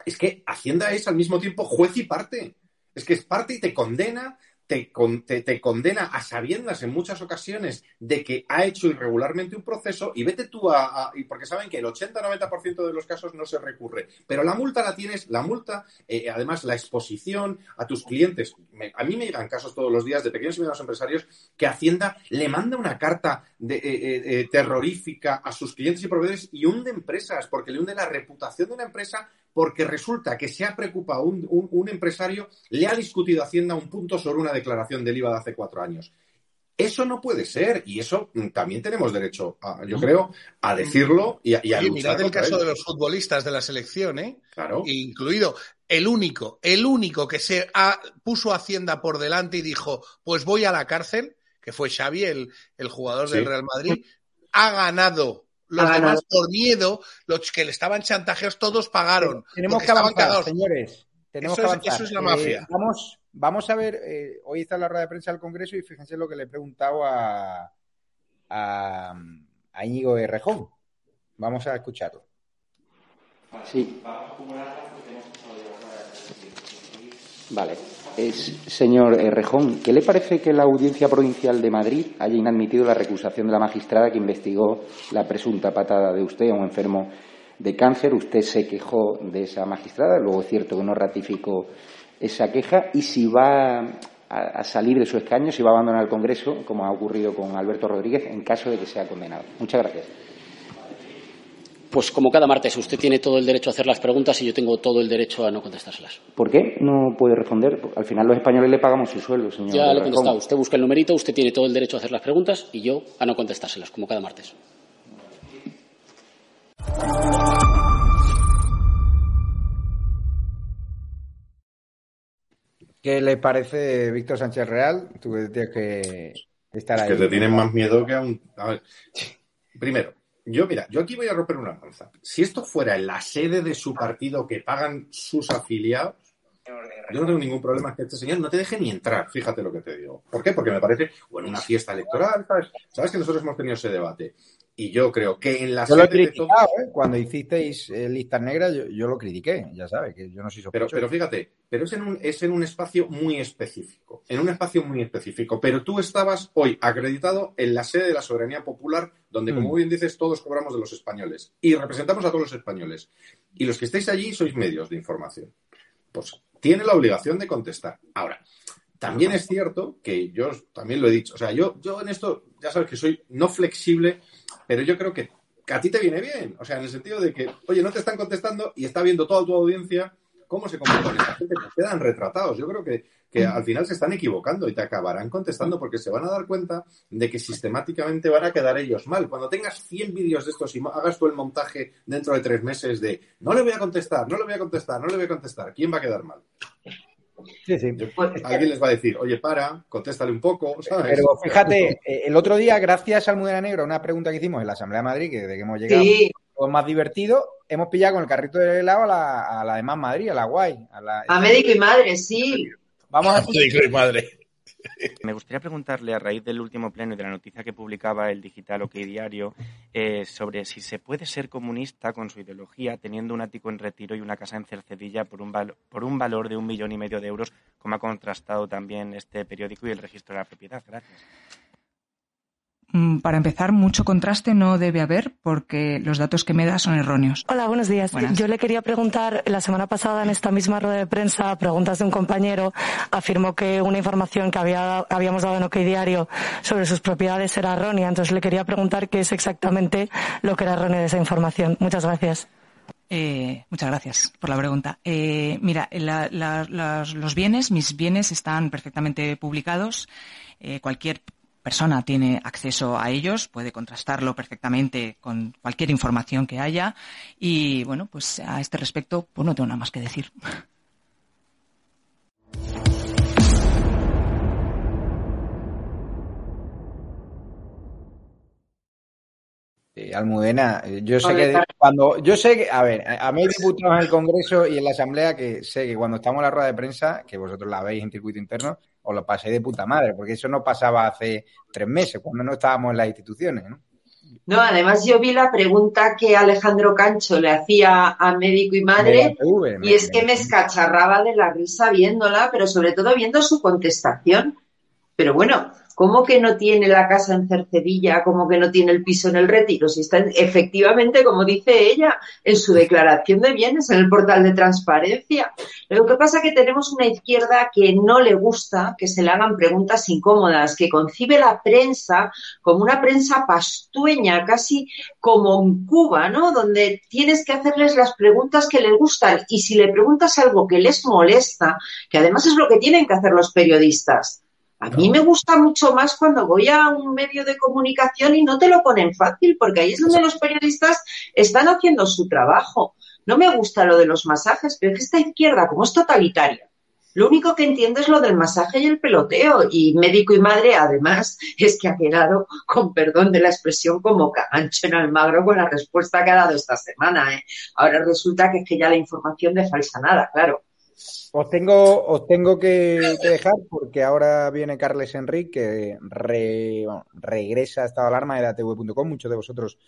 Es que Hacienda es al mismo tiempo juez y parte. Es que es parte y te condena, te, con- te- te condena a sabiendas en muchas ocasiones de que ha hecho irregularmente un proceso y vete tú a... a- porque saben que el 80-90% de los casos no se recurre. Pero la multa la tienes, la multa, eh, además la exposición a tus clientes. Me- a mí me llegan casos todos los días de pequeños y medianos empresarios que Hacienda le manda una carta de, eh, eh, eh, terrorífica a sus clientes y proveedores y hunde empresas porque le hunde la reputación de una empresa porque resulta que se ha preocupado un, un- un empresario, le ha discutido Hacienda un punto sobre una declaración del IVA de hace cuatro años. Eso no puede ser y eso también tenemos derecho, a, yo creo, a decirlo y a, y a luchar mirad el caso de los futbolistas de la selección, ¿eh? Claro. Incluido el único, el único que se ha- puso Hacienda por delante y dijo, pues voy a la cárcel, que fue Xavi, el, el jugador del. Real Madrid, ha ganado. Los Ha demás, por miedo, los que le estaban chantajeos, todos pagaron. Tenemos que avanzar, cagados. señores. Tenemos Eso que es- avanzar. eso es la Eh, mafia. vamos, vamos a ver, eh, hoy está la rueda de prensa del Congreso y fíjense lo que le he preguntado a, a, a Íñigo de Rejón. Vamos a escucharlo. Sí. Vale. Señor eh, Rejón, ¿qué le parece que la Audiencia Provincial de Madrid haya inadmitido la recusación de la magistrada que investigó la presunta patada de usted a un enfermo de cáncer? Usted se quejó de esa magistrada, luego es cierto que no ratificó esa queja y si va a, a salir de su escaño, si va a abandonar el Congreso, como ha ocurrido con Alberto Rodríguez, en caso de que sea condenado. Muchas gracias. Pues como cada martes, usted tiene todo el derecho a hacer las preguntas y yo tengo todo el derecho a no contestárselas. ¿Por qué no puede responder? Al final los españoles le pagamos su sueldo, señor. Ya le he contestado. Usted busca el numerito, usted tiene todo el derecho a hacer las preguntas y yo a no contestárselas, como cada martes. ¿Qué le parece Víctor Sánchez Real? Tú tienes que estar ahí. que te tienen más miedo que a un... A ver, primero, yo mira, yo aquí voy a romper una lanza. Si esto fuera en la sede de su partido que pagan sus afiliados, yo no tengo ningún problema que este señor no te deje ni entrar, fíjate lo que te digo. ¿Por qué? Porque me parece, o en una fiesta electoral, ¿sabes? Sabes que nosotros hemos tenido ese debate. Y yo creo que en la Yo lo he sede de todo... criticado, ¿eh? Cuando hicisteis eh, listas negras, yo, yo lo critiqué, ya sabes, que yo no soy Pero, pero fíjate, pero es en, un, es en un espacio muy específico, en un espacio muy específico. Pero tú estabas hoy acreditado en la sede de la soberanía popular, donde, como Mm. bien dices, todos cobramos de los españoles y representamos a todos los españoles. Y los que estáis allí sois medios de información. Pues tiene la obligación de contestar. Ahora, también es cierto que yo también lo he dicho, o sea, yo, yo en esto, ya sabes que soy no flexible, pero yo creo que que a ti te viene bien. O sea, en el sentido de que, oye, no te están contestando y está viendo toda tu audiencia cómo se comporta esa gente, pues quedan retratados. Yo creo que, que al final se están equivocando y te acabarán contestando porque se van a dar cuenta de que sistemáticamente van a quedar ellos mal. Cuando tengas 100 vídeos de estos y hagas tú el montaje dentro de tres meses de no le voy a contestar, no le voy a contestar, no le voy a contestar, ¿quién va a quedar mal? Sí, sí. Alguien les va a decir, oye, para, contéstale un poco, ¿sabes? Pero fíjate, eh, el otro día, gracias al Mudena Negro, una pregunta que hicimos en la Asamblea de Madrid, que de que hemos llegado Sí. más divertido, hemos pillado con el carrito de helado a la, a la de Más Madrid, a la guay. A, la, A médico y madre, sí. Vamos a Médico y madre. Me gustaría preguntarle, a raíz del último pleno y de la noticia que publicaba el digital OK Diario, eh, sobre si se puede ser comunista con su ideología teniendo un ático en retiro y una casa en Cercedilla por un, val- por un valor de un millón y medio de euros, como ha contrastado también este periódico y el registro de la propiedad. Gracias. Mm, Para empezar, mucho contraste no debe haber porque los datos que me da son erróneos. Hola, buenos días. Buenas. Yo le quería preguntar, la semana pasada en esta misma rueda de prensa, a preguntas de un compañero, afirmó que una información que había, habíamos dado en OK Diario sobre sus propiedades era errónea. Entonces le quería preguntar qué es exactamente lo que era erróneo de esa información. Muchas gracias. Eh, muchas gracias por la pregunta. Eh, mira, la- la- los bienes, mis bienes están perfectamente publicados. Eh, cualquier persona tiene acceso a ellos, puede contrastarlo perfectamente con cualquier información que haya. Y bueno, pues a este respecto, pues no tengo nada más que decir. Eh, Almudena, eh, yo sé que cuando, yo sé que, a ver, a mí diputados en el Congreso y en la Asamblea que sé que cuando estamos en la rueda de prensa, que vosotros la veis en circuito interno, os lo paséis de puta madre, porque eso no pasaba hace tres meses, cuando no estábamos en las instituciones, ¿no? No, además yo vi la pregunta que Alejandro Cancho le hacía a médico y madre TV, y es que me escacharraba de la risa viéndola, pero sobre todo viendo su contestación. Pero bueno, ¿cómo que no tiene la casa en Cercedilla? ¿Cómo que no tiene el piso en el retiro? Si está en- efectivamente, como dice ella, en su declaración de bienes, en el portal de transparencia. Lo que pasa es que tenemos una izquierda que no le gusta que se le hagan preguntas incómodas, que concibe la prensa como una prensa pastueña, casi como en Cuba, ¿no? Donde tienes que hacerles las preguntas que les gustan y si le preguntas algo que les molesta, que además es lo que tienen que hacer los periodistas. A mí me gusta mucho más cuando voy a un medio de comunicación y no te lo ponen fácil, porque ahí es donde los periodistas están haciendo su trabajo. No me gusta lo de los masajes, pero es que esta izquierda, como es totalitaria, lo único que entiende es lo del masaje y el peloteo. Y médico y madre, además, es que ha quedado, con perdón de la expresión, como cagancho en Almagro con la respuesta que ha dado esta semana. ¿eh? Ahora resulta que es que ya la información de falsa nada, claro. Os tengo, os tengo que, dejar porque ahora viene Carles Enrique, que regresa a estado de alarma de datv.com. Muchos de vosotros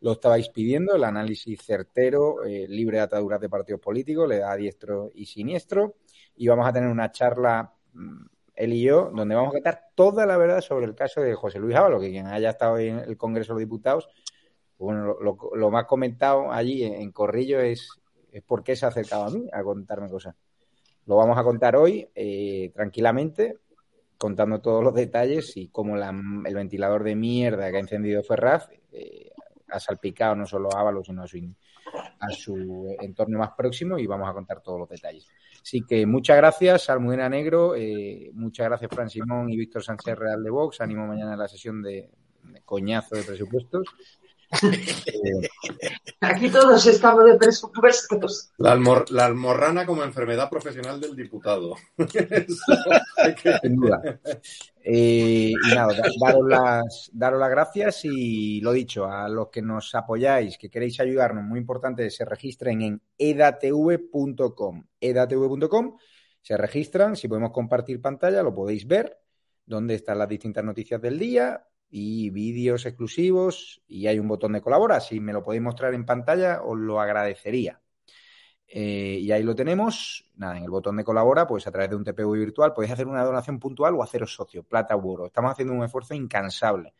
lo estabais pidiendo, el análisis certero, eh, libre de ataduras de partidos políticos, le da diestro y siniestro. Y vamos a tener una charla, mm, él y yo, donde vamos a contar toda la verdad sobre el caso de José Luis Ábalos, que quien haya estado en el Congreso de los Diputados, bueno, lo, más comentado allí en Corrillo es, es por qué se ha acercado a mí a contarme cosas. Lo vamos a contar hoy eh, tranquilamente, contando todos los detalles y cómo la- el ventilador de mierda que ha encendido Ferraz eh, ha salpicado no solo a Ábalos, sino a su, entorno más próximo y vamos a contar todos los detalles. Así que muchas gracias, Almudena Negro, eh, muchas gracias, Fran Simón y Víctor Sánchez Real de Vox. Animo mañana a la sesión de coñazo de presupuestos. Eh, Aquí todos estamos de presupuestos. La, almor- la almorrana como enfermedad profesional del diputado. Que- Sin duda. Eh, y nada, da- daros las, daros las gracias y lo dicho, a los que nos apoyáis, que queréis ayudarnos, muy importante, se registren en edatv.com. edatv.com, se registran, si podemos compartir pantalla, lo podéis ver, donde están las distintas noticias del día y vídeos exclusivos y hay un botón de colabora. Si me lo podéis mostrar en pantalla, os lo agradecería. Eh, y ahí lo tenemos. Nada, en el botón de colabora, pues a través de un TPV virtual podéis hacer una donación puntual o haceros socio, plata u oro. Estamos haciendo un esfuerzo incansable.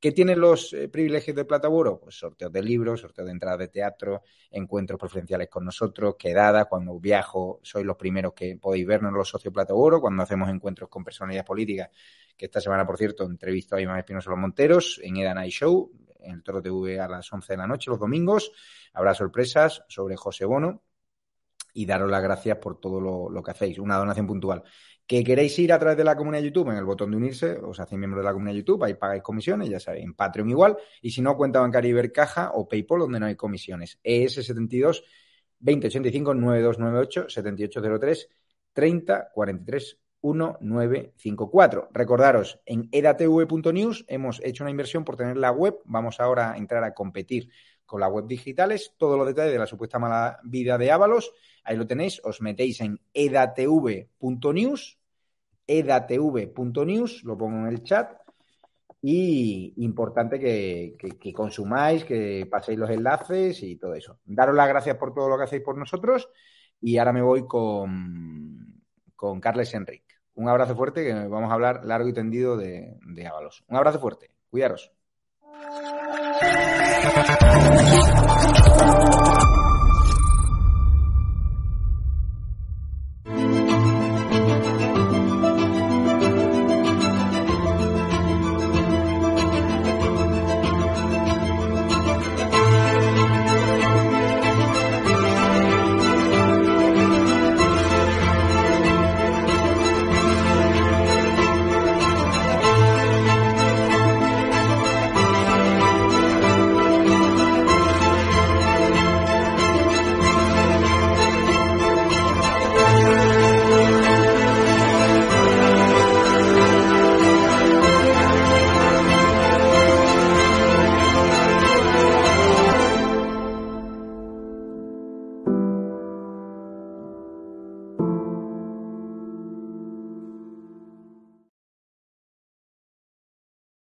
¿Qué tienen los eh, privilegios de plata u oro? Pues sorteos de libros, sorteos de entradas de teatro, encuentros preferenciales con nosotros, quedadas. Cuando viajo, sois los primeros que podéis vernos los socios plata u oro. Cuando hacemos encuentros con personalidades políticas, que esta semana, por cierto, entrevisto a Iván Espinosa Los Monteros en Eda Night Show. en el Toro TV a las 11 de la noche, los domingos. Habrá sorpresas sobre José Bono y daros las gracias por todo lo que hacéis. Una donación puntual. ¿Que queréis ir a través de la comunidad YouTube? En el botón de unirse, os hacéis miembro de la comunidad YouTube, ahí pagáis comisiones, ya sabéis, en Patreon igual, y si no, cuenta bancaria Ibercaja o PayPal, donde no hay comisiones. ES72 2085 9298 7803 30 43 1954. Recordaros, en edatv.news hemos hecho una inversión por tener la web. Vamos ahora a entrar a competir con las web digitales. Todos los detalles de la supuesta mala vida de Ábalos, ahí lo tenéis. Os metéis en edatv.news edatv.news, lo pongo en el chat. Y importante que, consumáis, que paséis los enlaces y todo eso. Daros las gracias por todo lo que hacéis por nosotros. Y ahora me voy con, con Carles Enrique. Un abrazo fuerte, que vamos a hablar largo y tendido de, de Ábalos. Un abrazo fuerte. Cuidaros.